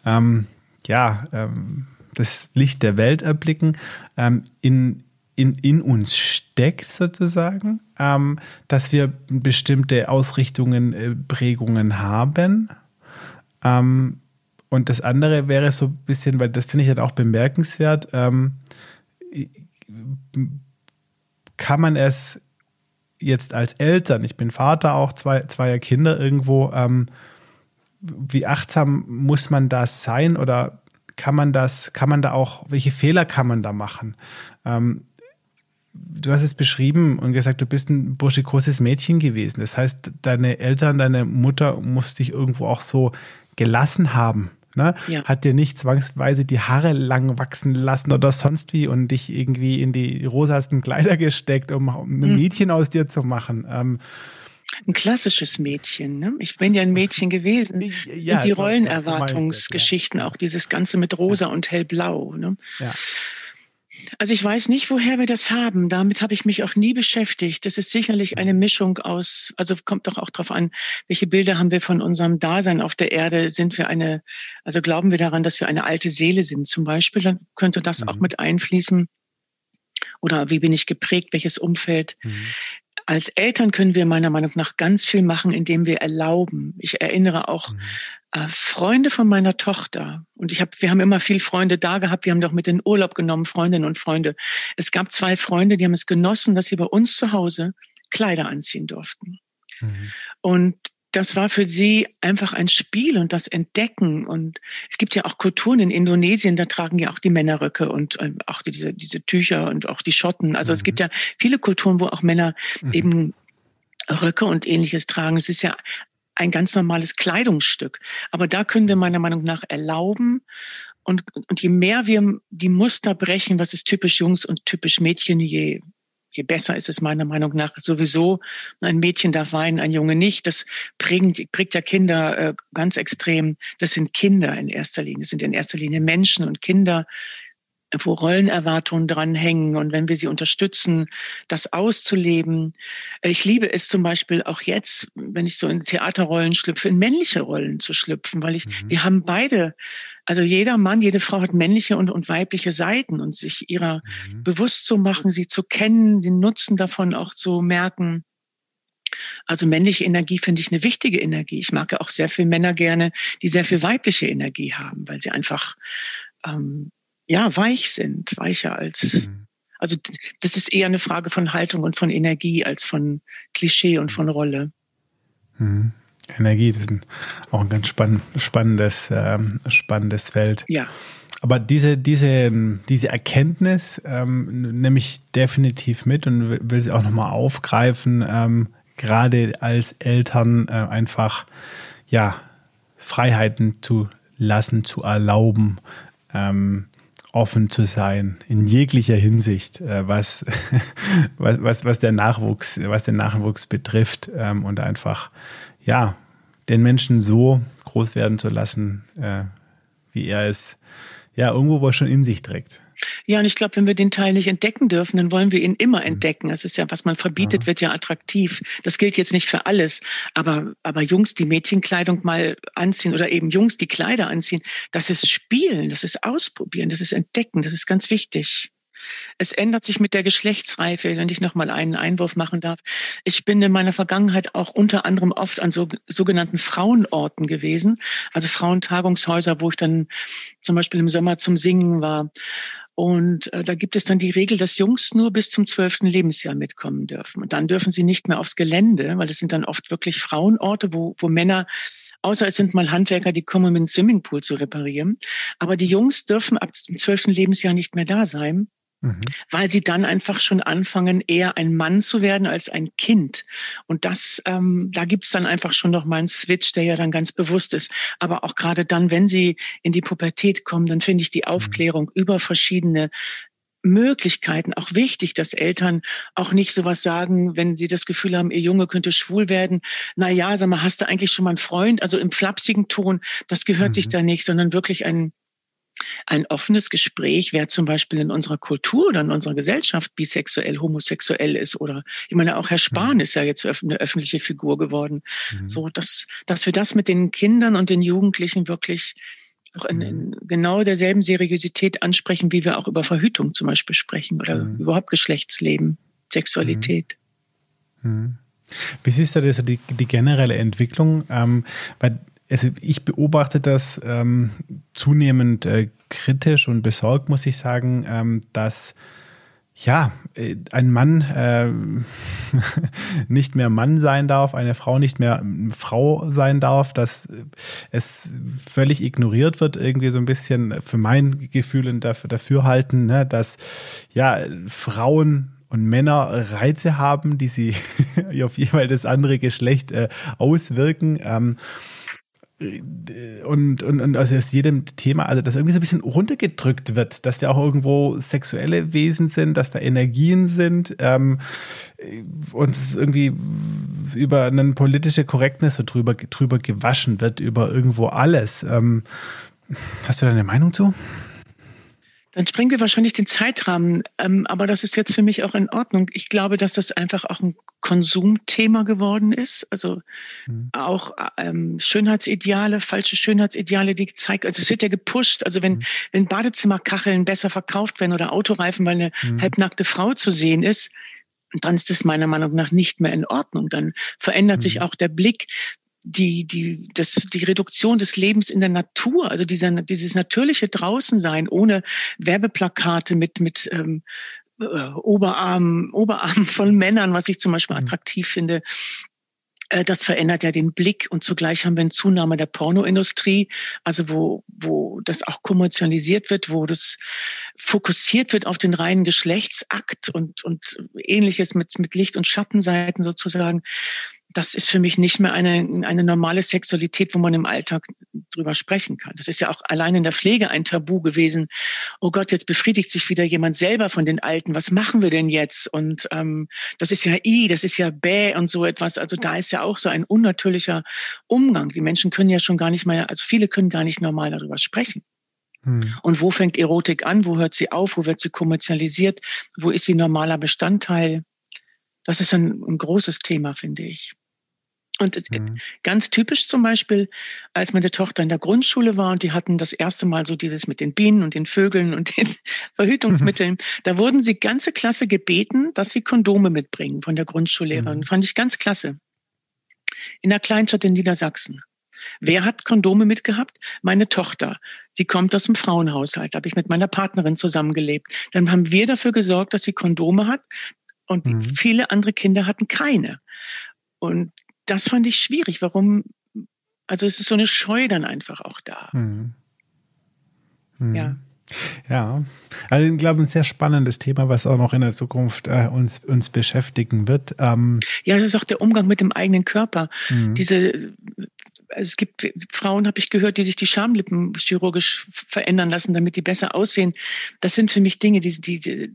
ähm, ja, ähm, das Licht der Welt erblicken, ähm, in, in, in uns steckt sozusagen, ähm, dass wir bestimmte Ausrichtungen, äh, Prägungen haben. Ähm, und das andere wäre so ein bisschen, weil das finde ich halt auch bemerkenswert, ähm, kann man es jetzt als Eltern, ich bin Vater auch zwei, zweier Kinder irgendwo, ähm, wie achtsam muss man das sein oder kann man das, kann man da auch, welche Fehler kann man da machen? Ähm, du hast es beschrieben und gesagt, du bist ein burschikoses Mädchen gewesen. Das heißt, deine Eltern, deine Mutter muss dich irgendwo auch so gelassen haben. Ne? Ja. Hat dir nicht zwangsweise die Haare lang wachsen lassen oder sonst wie und dich irgendwie in die rosasten Kleider gesteckt, um ein hm. Mädchen aus dir zu machen. Ähm, ein klassisches Mädchen. Ne? Ich bin ja ein Mädchen gewesen. Ja, und die Rollenerwartungsgeschichten, auch dieses Ganze mit rosa und hellblau. Ne? Ja. Also ich weiß nicht, woher wir das haben. Damit habe ich mich auch nie beschäftigt. Das ist sicherlich eine Mischung aus, also kommt doch auch darauf an, welche Bilder haben wir von unserem Dasein auf der Erde? Sind wir eine, also glauben wir daran, dass wir eine alte Seele sind zum Beispiel? Dann könnte das mhm. auch mit einfließen. Oder wie bin ich geprägt? Welches Umfeld? Mhm als Eltern können wir meiner Meinung nach ganz viel machen, indem wir erlauben. Ich erinnere auch mhm. äh, Freunde von meiner Tochter. Und ich habe, wir haben immer viel Freunde da gehabt. Wir haben doch mit in den Urlaub genommen, Freundinnen und Freunde. Es gab zwei Freunde, die haben es genossen, dass sie bei uns zu Hause Kleider anziehen durften. Mhm. Und das war für sie einfach ein Spiel und das Entdecken. Und es gibt ja auch Kulturen in Indonesien, da tragen ja auch die Männer Röcke und äh, auch diese, diese Tücher und auch die Schotten. Also mhm. es gibt ja viele Kulturen, wo auch Männer mhm. eben Röcke und ähnliches tragen. Es ist ja ein ganz normales Kleidungsstück. Aber da können wir meiner Meinung nach erlauben, und, und je mehr wir die Muster brechen, was ist typisch Jungs und typisch Mädchen, je, je besser ist es meiner Meinung nach sowieso. Ein Mädchen darf weinen, ein Junge nicht. Das prägt, prägt ja Kinder äh, ganz extrem. Das sind Kinder in erster Linie. Das sind in erster Linie Menschen und Kinder, wo Rollenerwartungen dranhängen und wenn wir sie unterstützen, das auszuleben. Ich liebe es zum Beispiel auch jetzt, wenn ich so in Theaterrollen schlüpfe, in männliche Rollen zu schlüpfen, weil ich, mhm. wir haben beide, also jeder Mann, jede Frau hat männliche und, und weibliche Seiten und sich ihrer mhm. bewusst zu machen, sie zu kennen, den Nutzen davon auch zu merken. Also männliche Energie finde ich eine wichtige Energie. Ich mag ja auch sehr viele Männer gerne, die sehr viel weibliche Energie haben, weil sie einfach ähm, ja, weich sind, weicher als, mhm. also das ist eher eine Frage von Haltung und von Energie als von Klischee und von Rolle. Mhm. Energie, das ist auch ein ganz spann spannendes, äh, spannendes Feld. Ja. Aber diese, diese, diese Erkenntnis ähm, nehme ich definitiv mit und will sie auch nochmal aufgreifen, ähm, gerade als Eltern äh, einfach ja Freiheiten zu lassen, zu erlauben. Ähm, offen zu sein in jeglicher Hinsicht, äh, was, was, was, was der Nachwuchs, was den Nachwuchs betrifft ähm, und einfach, ja, den Menschen so groß werden zu lassen, äh, wie er es ja irgendwo wohl schon in sich trägt. Ja, und ich glaube, wenn wir den Teil nicht entdecken dürfen, dann wollen wir ihn immer mhm. entdecken. Das ist ja, was man verbietet, wird ja attraktiv. Das gilt jetzt nicht für alles. Aber, aber Jungs, die Mädchenkleidung mal anziehen oder eben Jungs, die Kleider anziehen, das ist Spielen, das ist Ausprobieren, das ist Entdecken, das ist ganz wichtig. Es ändert sich mit der Geschlechtsreife, wenn ich noch mal einen Einwurf machen darf. Ich bin in meiner Vergangenheit auch unter anderem oft an so, sogenannten Frauenorten gewesen, also Frauentagungshäuser, wo ich dann zum Beispiel im Sommer zum Singen war. Und äh, da gibt es dann die Regel, dass Jungs nur bis zum zwölften Lebensjahr mitkommen dürfen. Und dann dürfen sie nicht mehr aufs Gelände, weil das sind dann oft wirklich Frauenorte, wo, wo Männer außer es sind mal Handwerker, die kommen, um den Swimmingpool zu reparieren. Aber die Jungs dürfen ab dem zwölften Lebensjahr nicht mehr da sein. Mhm. Weil sie dann einfach schon anfangen, eher ein Mann zu werden als ein Kind. Und das, ähm, da gibt's dann einfach schon noch mal einen Switch, der ja dann ganz bewusst ist. Aber auch gerade dann, wenn sie in die Pubertät kommen, dann finde ich die mhm. Aufklärung mhm. über verschiedene Möglichkeiten auch wichtig, dass Eltern auch nicht sowas sagen, wenn sie das Gefühl haben, ihr Junge könnte schwul werden. Na ja, sag mal, hast du eigentlich schon mal einen Freund? Also im flapsigen Ton, das gehört mhm. sich da nicht, sondern wirklich ein ein offenes Gespräch, wer zum Beispiel in unserer Kultur oder in unserer Gesellschaft bisexuell, homosexuell ist oder ich meine auch Herr Spahn mhm. ist ja jetzt eine öffentliche Figur geworden. Mhm. So, dass, dass wir das mit den Kindern und den Jugendlichen wirklich auch in, in mhm. genau derselben Seriosität ansprechen, wie wir auch über Verhütung zum Beispiel sprechen oder mhm. überhaupt Geschlechtsleben, Sexualität. Mhm. mhm. Wie siehst du das, die, die generelle Entwicklung? Ähm, weil also ich beobachte das ähm, zunehmend äh, kritisch und besorgt, muss ich sagen, ähm, dass ja, äh, ein Mann äh, nicht mehr Mann sein darf, eine Frau nicht mehr Frau sein darf, dass es völlig ignoriert wird, irgendwie so ein bisschen für mein Gefühl und dafür, dafür halten, ne, dass ja Frauen und Männer Reize haben, die sie auf jeweils das andere Geschlecht äh, auswirken. Ähm, und, und, und also aus jedem Thema, also dass irgendwie so ein bisschen runtergedrückt wird, dass wir auch irgendwo sexuelle Wesen sind, dass da Energien sind ähm, und es irgendwie über eine politische Korrektness so drüber, drüber gewaschen wird, über irgendwo alles. Ähm, hast du da eine Meinung zu? Dann springen wir wahrscheinlich den Zeitrahmen, ähm, aber das ist jetzt für mich auch in Ordnung. Ich glaube, dass das einfach auch ein Konsumthema geworden ist. Also mhm. auch ähm, Schönheitsideale, falsche Schönheitsideale, die gezeigt, also es wird ja gepusht. Also wenn, mhm. wenn Badezimmerkacheln besser verkauft werden oder Autoreifen, weil eine mhm. halbnackte Frau zu sehen ist, dann ist das meiner Meinung nach nicht mehr in Ordnung. Dann verändert sich mhm. auch der Blick die, die, das, die Reduktion des Lebens in der Natur, also dieser, dieses natürliche Draußensein ohne Werbeplakate mit, mit ähm, äh, Oberarm, Oberarm von Männern, was ich zum Beispiel mhm. attraktiv finde. Äh, das verändert ja den Blick und zugleich haben wir eine Zunahme der Pornoindustrie, also wo, wo das auch kommerzialisiert wird, wo das fokussiert wird auf den reinen Geschlechtsakt und, und ähnliches mit, mit Licht- und Schattenseiten sozusagen das ist für mich nicht mehr eine, eine normale Sexualität, wo man im Alltag drüber sprechen kann. Das ist ja auch allein in der Pflege ein Tabu gewesen. Oh Gott, jetzt befriedigt sich wieder jemand selber von den Alten. Was machen wir denn jetzt? Und ähm, das ist ja i, das ist ja bäh und so etwas. Also da ist ja auch so ein unnatürlicher Umgang. Die Menschen können ja schon gar nicht mehr, also viele können gar nicht normal darüber sprechen. Hm. Und wo fängt Erotik an? Wo hört sie auf? Wo wird sie kommerzialisiert? Wo ist sie normaler Bestandteil? Das ist ein, ein großes Thema, finde ich. Und mhm. ganz typisch zum Beispiel, als meine Tochter in der Grundschule war und die hatten das erste Mal so dieses mit den Bienen und den Vögeln und den Verhütungsmitteln, mhm. da wurden sie ganze Klasse gebeten, dass sie Kondome mitbringen von der Grundschullehrerin. Mhm. Fand ich ganz klasse. In der Kleinstadt in Niedersachsen. Wer hat Kondome mitgehabt? Meine Tochter. Sie kommt aus dem Frauenhaushalt. Da habe ich mit meiner Partnerin zusammengelebt. Dann haben wir dafür gesorgt, dass sie Kondome hat. Und mhm. viele andere Kinder hatten keine. Und das fand ich schwierig. Warum? Also es ist so eine Scheu dann einfach auch da. Mhm. Mhm. Ja. Ja, also ich glaube, ein sehr spannendes Thema, was auch noch in der Zukunft äh, uns, uns beschäftigen wird. Ähm ja, es ist auch der Umgang mit dem eigenen Körper. Mhm. Diese es gibt Frauen, habe ich gehört, die sich die Schamlippen chirurgisch verändern lassen, damit die besser aussehen. Das sind für mich Dinge, die, die, die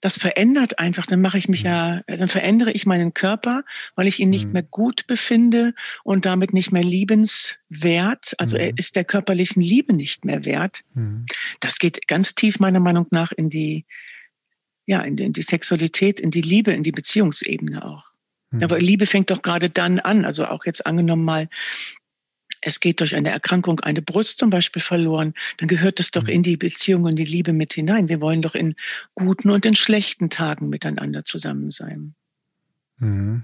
das verändert einfach. Dann mache ich mich mhm. ja, dann verändere ich meinen Körper, weil ich ihn nicht mhm. mehr gut befinde und damit nicht mehr liebenswert. Also er mhm. ist der körperlichen Liebe nicht mehr wert. Mhm. Das geht ganz tief meiner Meinung nach in die, ja, in die, in die Sexualität, in die Liebe, in die Beziehungsebene auch. Mhm. Aber Liebe fängt doch gerade dann an. Also auch jetzt angenommen mal, es geht durch eine Erkrankung eine Brust zum Beispiel verloren, dann gehört es doch mhm. in die Beziehung und die Liebe mit hinein. Wir wollen doch in guten und in schlechten Tagen miteinander zusammen sein. Mhm.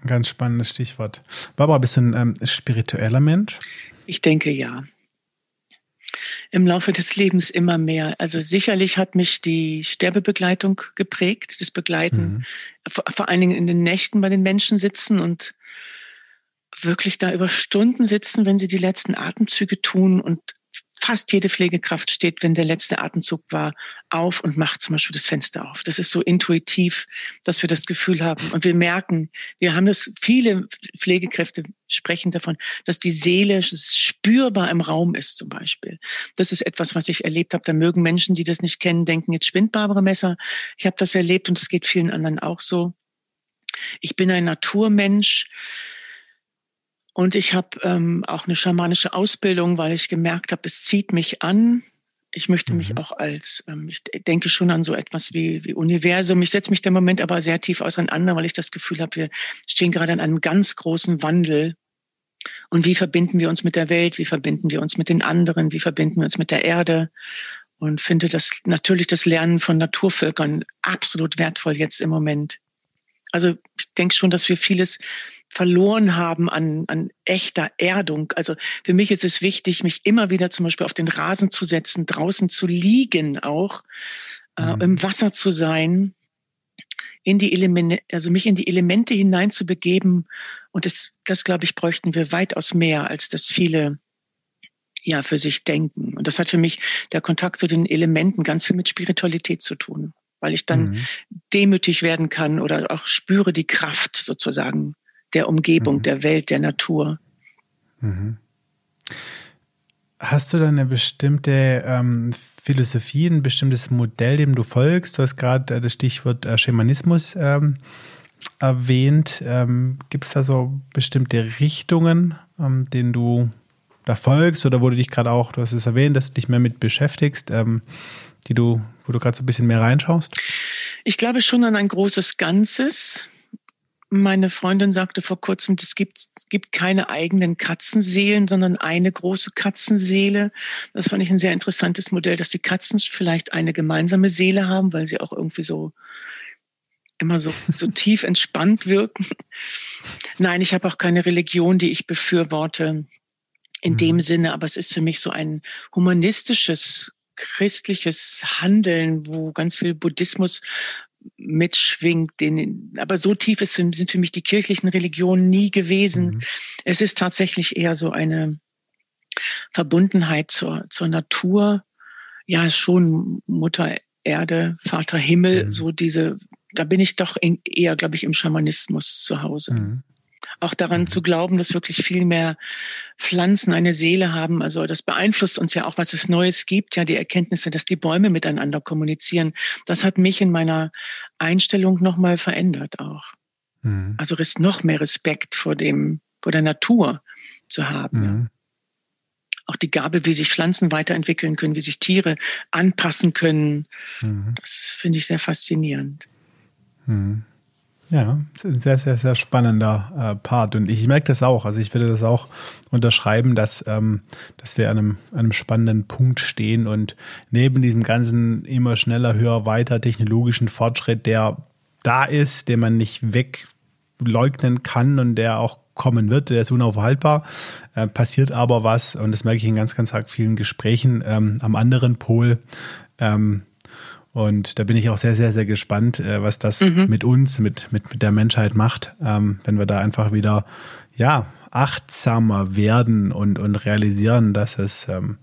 Ein ganz spannendes Stichwort. Barbara, bist du ein ähm, spiritueller Mensch? Ich denke ja im Laufe des Lebens immer mehr. Also sicherlich hat mich die Sterbebegleitung geprägt, das Begleiten, mhm. vor, vor allen Dingen in den Nächten bei den Menschen sitzen und wirklich da über Stunden sitzen, wenn sie die letzten Atemzüge tun und fast jede Pflegekraft steht, wenn der letzte Atemzug war, auf und macht zum Beispiel das Fenster auf. Das ist so intuitiv, dass wir das Gefühl haben. Und wir merken, wir haben das, viele Pflegekräfte sprechen davon, dass die Seele spürbar im Raum ist zum Beispiel. Das ist etwas, was ich erlebt habe. Da mögen Menschen, die das nicht kennen, denken, jetzt spinnt Barbara Messer. Ich habe das erlebt und es geht vielen anderen auch so. Ich bin ein Naturmensch. Und ich habe ähm, auch eine schamanische Ausbildung, weil ich gemerkt habe, es zieht mich an. Ich möchte mich mhm. auch als, ähm, ich denke schon an so etwas wie, wie Universum. Ich setze mich im Moment aber sehr tief auseinander, weil ich das Gefühl habe, wir stehen gerade an einem ganz großen Wandel. Und wie verbinden wir uns mit der Welt? Wie verbinden wir uns mit den anderen? Wie verbinden wir uns mit der Erde? Und finde das natürlich das Lernen von Naturvölkern absolut wertvoll jetzt im Moment. Also ich denke schon, dass wir vieles verloren haben an, an echter Erdung. Also für mich ist es wichtig, mich immer wieder zum Beispiel auf den Rasen zu setzen, draußen zu liegen auch, äh, mhm. äh, im Wasser zu sein, in die Elemente, also mich in die Elemente hineinzubegeben. Und das, das glaube ich, bräuchten wir weitaus mehr, als das viele ja für sich denken. Und das hat für mich der Kontakt zu den Elementen ganz viel mit Spiritualität zu tun, weil ich dann mhm. demütig werden kann oder auch spüre die Kraft sozusagen der Umgebung, mhm. der Welt, der Natur. Mhm. Hast du da eine bestimmte ähm, Philosophie, ein bestimmtes Modell, dem du folgst? Du hast gerade äh, das Stichwort äh, Schamanismus ähm, erwähnt. Ähm, Gibt es da so bestimmte Richtungen, ähm, denen du da folgst oder wo du dich gerade auch, du hast es erwähnt, dass du dich mehr mit beschäftigst, ähm, die du, wo du gerade so ein bisschen mehr reinschaust? Ich glaube schon an ein großes Ganzes meine Freundin sagte vor kurzem, es gibt, gibt keine eigenen Katzenseelen, sondern eine große Katzenseele. Das fand ich ein sehr interessantes Modell, dass die Katzen vielleicht eine gemeinsame Seele haben, weil sie auch irgendwie so immer so, so tief entspannt wirken. Nein, ich habe auch keine Religion, die ich befürworte in mhm. dem Sinne, aber es ist für mich so ein humanistisches christliches Handeln, wo ganz viel Buddhismus mitschwingt. Den, aber so tief ist, sind für mich die kirchlichen Religionen nie gewesen. Mhm. Es ist tatsächlich eher so eine Verbundenheit zur, zur Natur. Ja, schon Mutter Erde, Vater Himmel, mhm. so diese da bin ich doch in, eher, glaube ich, im Schamanismus zu Hause. Mhm. Auch daran zu glauben, dass wirklich viel mehr Pflanzen eine Seele haben. Also das beeinflusst uns ja auch, was es Neues gibt. Ja, die Erkenntnisse, dass die Bäume miteinander kommunizieren. Das hat mich in meiner Einstellung nochmal verändert auch. Mhm. Also ist noch mehr Respekt vor dem, vor der Natur zu haben. Mhm. Auch die Gabe, wie sich Pflanzen weiterentwickeln können, wie sich Tiere anpassen können. Mhm. Das finde ich sehr faszinierend. Mhm. Ja, sehr, sehr, sehr spannender äh, Part. Und ich merke das auch. Also ich würde das auch unterschreiben, dass, ähm, dass wir an einem, an einem spannenden Punkt stehen und neben diesem ganzen immer schneller, höher, weiter technologischen Fortschritt, der da ist, den man nicht wegleugnen kann und der auch kommen wird, der ist unaufhaltbar, äh, passiert aber was, und das merke ich in ganz, ganz vielen Gesprächen ähm, am anderen Pol, ähm, und da bin ich auch sehr, sehr, sehr gespannt, äh, was das mhm. mit uns, mit, mit, mit der Menschheit macht, ähm, wenn wir da einfach wieder, ja, achtsamer werden und, und realisieren, dass es ähm,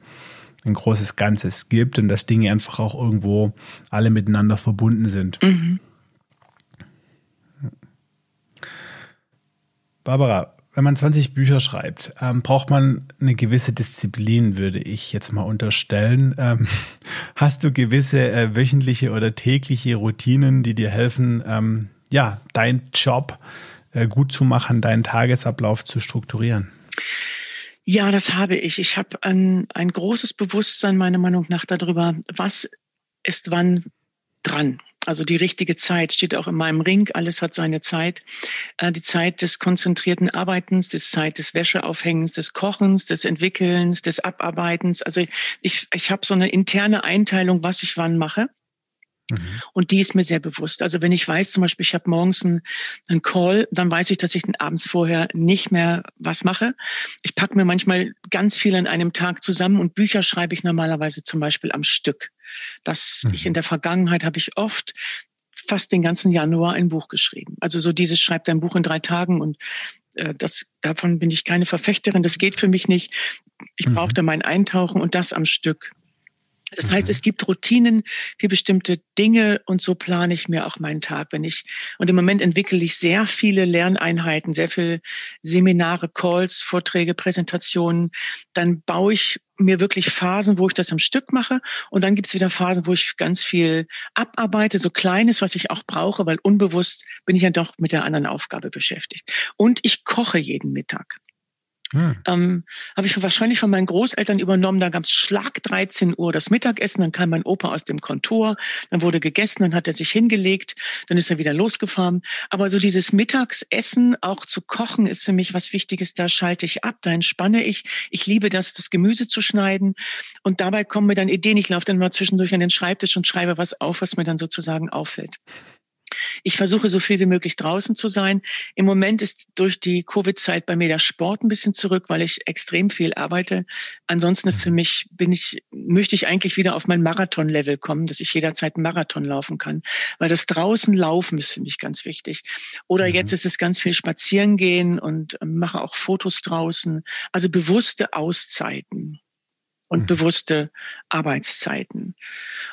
ein großes Ganzes gibt und dass Dinge einfach auch irgendwo alle miteinander verbunden sind. Mhm. Barbara, wenn man 20 Bücher schreibt, ähm, braucht man eine gewisse Disziplin, würde ich jetzt mal unterstellen. Ähm, hast du gewisse äh, wöchentliche oder tägliche Routinen, die dir helfen, ähm, ja, deinen Job äh, gut zu machen, deinen Tagesablauf zu strukturieren? Ja, das habe ich. Ich habe ein, ein großes Bewusstsein meiner Meinung nach darüber, was ist wann dran. Also die richtige Zeit steht auch in meinem Ring. Alles hat seine Zeit. Äh, die Zeit des konzentrierten Arbeitens, die Zeit des Wäscheaufhängens, des Kochens, des Entwickelns, des Abarbeitens. Also ich, ich habe so eine interne Einteilung, was ich wann mache. Mhm. Und die ist mir sehr bewusst. Also wenn ich weiß, zum Beispiel, ich habe morgens einen, einen Call, dann weiß ich, dass ich den abends vorher nicht mehr was mache. Ich packe mir manchmal ganz viel an einem Tag zusammen und Bücher schreibe ich normalerweise zum Beispiel am Stück. Dass mhm. ich in der Vergangenheit habe ich oft fast den ganzen Januar ein Buch geschrieben. Also so dieses schreibt ein Buch in drei Tagen und äh, das davon bin ich keine Verfechterin. Das geht für mich nicht. Ich mhm. brauchte mein Eintauchen und das am Stück. Das heißt, es mhm. gibt Routinen für bestimmte Dinge und so plane ich mir auch meinen Tag. Wenn ich, und im Moment entwickle ich sehr viele Lerneinheiten, sehr viele Seminare, Calls, Vorträge, Präsentationen. Dann baue ich mir wirklich Phasen, wo ich das am Stück mache. Und dann gibt es wieder Phasen, wo ich ganz viel abarbeite, so kleines, was ich auch brauche, weil unbewusst bin ich ja doch mit der anderen Aufgabe beschäftigt. Und ich koche jeden Mittag. Hm. Ähm, Habe ich wahrscheinlich von meinen Großeltern übernommen. Da gab es Schlag 13 Uhr das Mittagessen. Dann kam mein Opa aus dem Kontor. Dann wurde gegessen. Dann hat er sich hingelegt. Dann ist er wieder losgefahren. Aber so dieses Mittagsessen auch zu kochen ist für mich was Wichtiges. Da schalte ich ab. Da entspanne ich. Ich liebe das, das Gemüse zu schneiden. Und dabei kommen mir dann Ideen. Ich laufe dann mal zwischendurch an den Schreibtisch und schreibe was auf, was mir dann sozusagen auffällt. Ich versuche so viel wie möglich draußen zu sein. Im Moment ist durch die Covid-Zeit bei mir der Sport ein bisschen zurück, weil ich extrem viel arbeite. Ansonsten ist für mhm. mich, bin ich, möchte ich eigentlich wieder auf mein Marathon-Level kommen, dass ich jederzeit einen Marathon laufen kann. Weil das draußen laufen ist für mich ganz wichtig. Oder mhm. jetzt ist es ganz viel spazieren gehen und ähm, mache auch Fotos draußen. Also bewusste Auszeiten und mhm. bewusste Arbeitszeiten.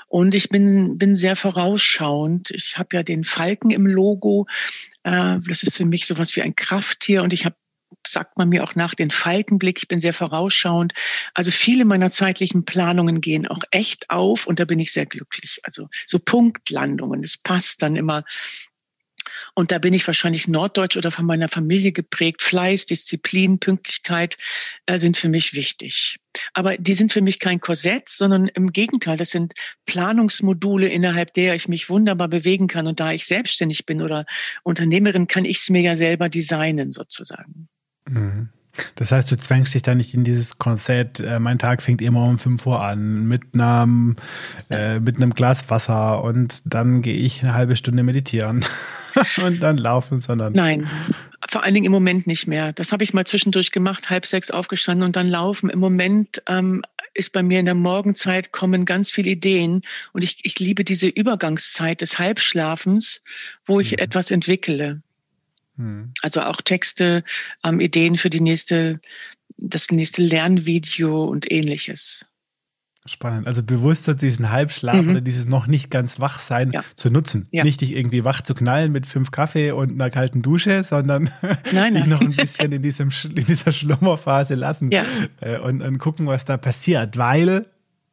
Und ich bin, bin sehr vorausschauend. Ich habe ja den Falken im Logo. Äh, das ist für mich sowas wie ein Krafttier und ich habe sagt man mir auch nach den Falkenblick. Ich bin sehr vorausschauend. Also viele meiner zeitlichen Planungen gehen auch echt auf und da bin ich sehr glücklich. Also so Punktlandungen. Es passt dann immer und da bin ich wahrscheinlich norddeutsch oder von meiner Familie geprägt. Fleiß, Disziplin, Pünktlichkeit äh, sind für mich wichtig. Aber die sind für mich kein Korsett, sondern im Gegenteil, das sind Planungsmodule, innerhalb der ich mich wunderbar bewegen kann. Und da ich selbstständig bin oder Unternehmerin, kann ich es mir ja selber designen sozusagen. Mhm. Das heißt, du zwängst dich da nicht in dieses Konzert, äh, mein Tag fängt immer um 5 Uhr an, mit einem, äh, mit einem Glas Wasser und dann gehe ich eine halbe Stunde meditieren und dann laufen, sondern. Nein, vor allen Dingen im Moment nicht mehr. Das habe ich mal zwischendurch gemacht, halb sechs aufgestanden und dann laufen. Im Moment ähm, ist bei mir in der Morgenzeit kommen ganz viele Ideen und ich, ich liebe diese Übergangszeit des Halbschlafens, wo ich mhm. etwas entwickle. Mhm. Also auch Texte, ähm, Ideen für die nächste, das nächste Lernvideo und ähnliches. Spannend. Also bewusster diesen Halbschlaf mhm. oder dieses noch nicht ganz wach sein ja. zu nutzen. Ja. Nicht dich irgendwie wach zu knallen mit fünf Kaffee und einer kalten Dusche, sondern nein, dich noch ein bisschen in, diesem, in dieser Schlummerphase lassen ja. Äh, und, und gucken, was da passiert, weil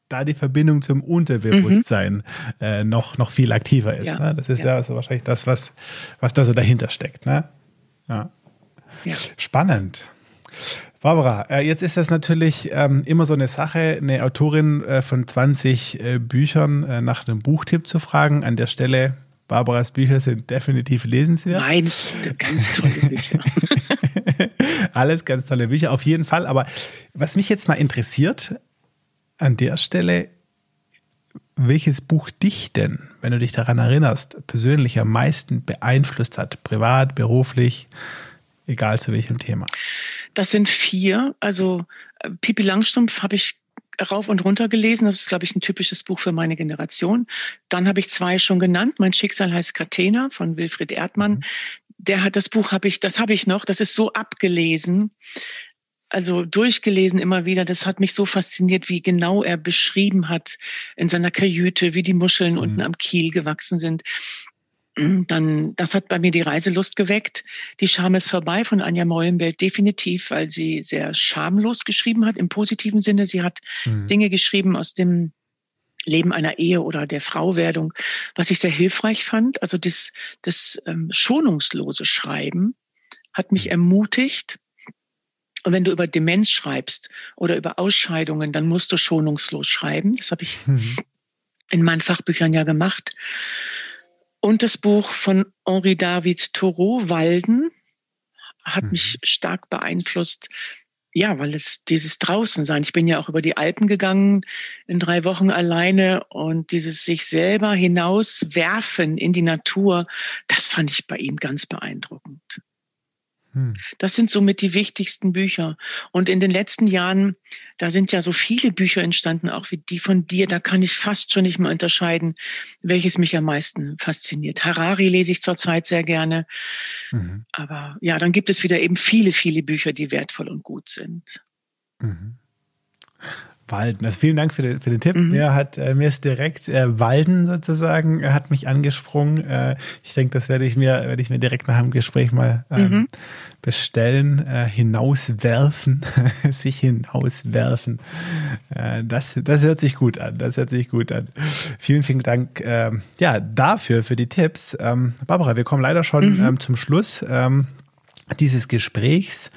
da die Verbindung zum Unterbewusstsein mhm. äh, noch, noch viel aktiver ist. Ne? Das ist ja, also wahrscheinlich das, was, was da so dahinter steckt. Ne? Ja. Spannend. Barbara, äh, jetzt ist das natürlich ähm, immer so eine Sache, eine Autorin äh, von 20 äh, Büchern nach einem Buchtipp zu fragen. An der Stelle, Barbaras Bücher sind definitiv lesenswert. Nein, ganz tolle Bücher. Alles ganz tolle Bücher, auf jeden Fall. Aber was mich jetzt mal interessiert, an der Stelle, welches Buch dich denn, wenn du dich daran erinnerst, persönlich am meisten beeinflusst hat, privat, beruflich, egal zu welchem Thema? Das sind vier. Also äh, Pipi Langstrumpf habe ich rauf und runter gelesen. Das ist, glaube ich, ein typisches Buch für meine Generation. Dann habe ich zwei schon genannt. Mein Schicksal heißt Catena von Wilfried Erdmann. Mhm. Der hat das Buch habe ich, das habe ich noch. Das ist so abgelesen, also durchgelesen immer wieder. Das hat mich so fasziniert, wie genau er beschrieben hat in seiner Kajüte, wie die Muscheln mhm. unten am Kiel gewachsen sind. Mhm, dann, das hat bei mir die Reiselust geweckt. Die Scham ist vorbei von Anja Meulenberg definitiv, weil sie sehr schamlos geschrieben hat, im positiven Sinne. Sie hat mhm. Dinge geschrieben aus dem Leben einer Ehe oder der Frauwerdung, was ich sehr hilfreich fand. Also das, das ähm, schonungslose Schreiben hat mich mhm. ermutigt. Und wenn du über Demenz schreibst oder über Ausscheidungen, dann musst du schonungslos schreiben. Das habe ich mhm. in meinen Fachbüchern ja gemacht. Und das Buch von Henri David Thoreau, Walden, hat mhm. mich stark beeinflusst. Ja, weil es dieses Draußensein. Ich bin ja auch über die Alpen gegangen in drei Wochen alleine und dieses sich selber hinauswerfen in die Natur, das fand ich bei ihm ganz beeindruckend. Hm. Das sind somit die wichtigsten Bücher. Und in den letzten Jahren, da sind ja so viele Bücher entstanden, auch wie die von dir, da kann ich fast schon nicht mehr unterscheiden, welches mich am meisten fasziniert. Harari lese ich zurzeit sehr gerne. Mhm. Aber ja, dann gibt es wieder eben viele, viele Bücher, die wertvoll und gut sind. Mhm. Walden. Also vielen Dank für den, für den Tipp. Mhm. Mir hat äh, mir ist direkt äh, Walden sozusagen äh, hat mich angesprungen. Äh, ich denke, das werde ich mir werde ich mir direkt nach dem Gespräch mal ähm, mhm. bestellen. Äh, hinauswerfen, sich hinauswerfen. Äh, das das hört sich gut an. Das hört sich gut an. Vielen vielen Dank. Äh, ja dafür für die Tipps. Ähm, Barbara, wir kommen leider schon mhm. ähm, zum Schluss ähm, dieses Gesprächs.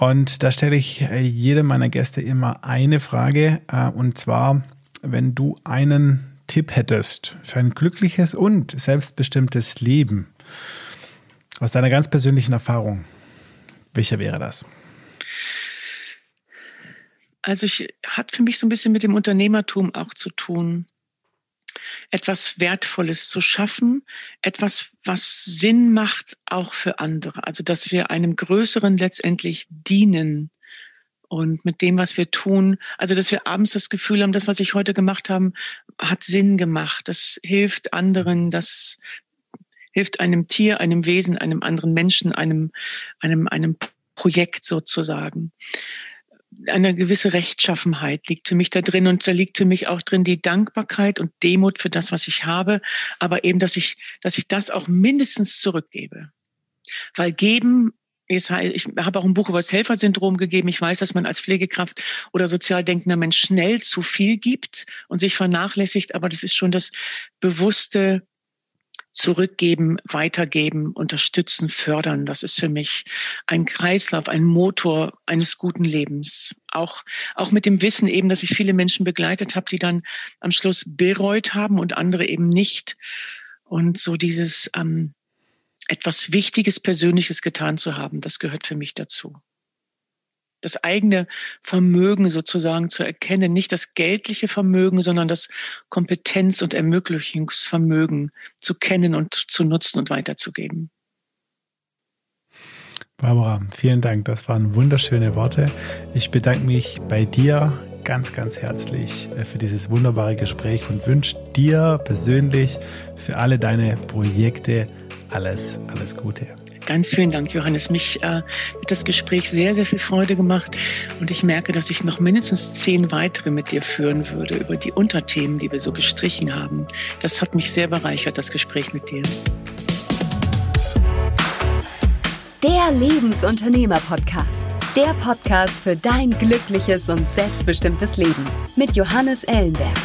Und da stelle ich äh, jedem meiner Gäste immer eine Frage, äh, und zwar, wenn du einen Tipp hättest für ein glückliches und selbstbestimmtes Leben aus deiner ganz persönlichen Erfahrung, welcher wäre das? Also ich hat für mich so ein bisschen mit dem Unternehmertum auch zu tun etwas Wertvolles zu schaffen, etwas, was Sinn macht auch für andere. Also, dass wir einem Größeren letztendlich dienen und mit dem, was wir tun, also, dass wir abends das Gefühl haben, das, was ich heute gemacht habe, hat Sinn gemacht. Das hilft anderen, das hilft einem Tier, einem Wesen, einem anderen Menschen, einem, einem, einem Projekt sozusagen eine gewisse Rechtschaffenheit liegt für mich da drin und da liegt für mich auch drin die Dankbarkeit und Demut für das, was ich habe, aber eben, dass ich, dass ich das auch mindestens zurückgebe. Weil geben ich habe auch ein Buch über das Helfersyndrom gegeben. Ich weiß, dass man als Pflegekraft oder sozial denkender Mensch schnell zu viel gibt und sich vernachlässigt, aber das ist schon das bewusste zurückgeben, weitergeben, unterstützen, fördern. Das ist für mich ein Kreislauf, ein Motor eines guten Lebens. Auch, auch mit dem Wissen eben, dass ich viele Menschen begleitet habe, die dann am Schluss bereut haben und andere eben nicht. Und so dieses ähm, etwas Wichtiges, Persönliches getan zu haben, das gehört für mich dazu das eigene Vermögen sozusagen zu erkennen, nicht das geldliche Vermögen, sondern das Kompetenz- und Ermöglichungsvermögen zu kennen und zu nutzen und weiterzugeben. Barbara, vielen Dank. Das waren wunderschöne Worte. Ich bedanke mich bei dir ganz, ganz herzlich äh, für dieses wunderbare Gespräch und wünsche dir persönlich für alle deine Projekte alles, alles Gute. Ganz vielen Dank, Johannes. Mich äh, hat das Gespräch sehr, sehr viel Freude gemacht und ich merke, dass ich noch mindestens zehn weitere mit dir führen würde über die Unterthemen, die wir so gestrichen haben. Das hat mich sehr bereichert, das Gespräch mit dir. Der Lebensunternehmer-Podcast. Der Podcast für dein glückliches und selbstbestimmtes Leben mit Johannes Ellenberg.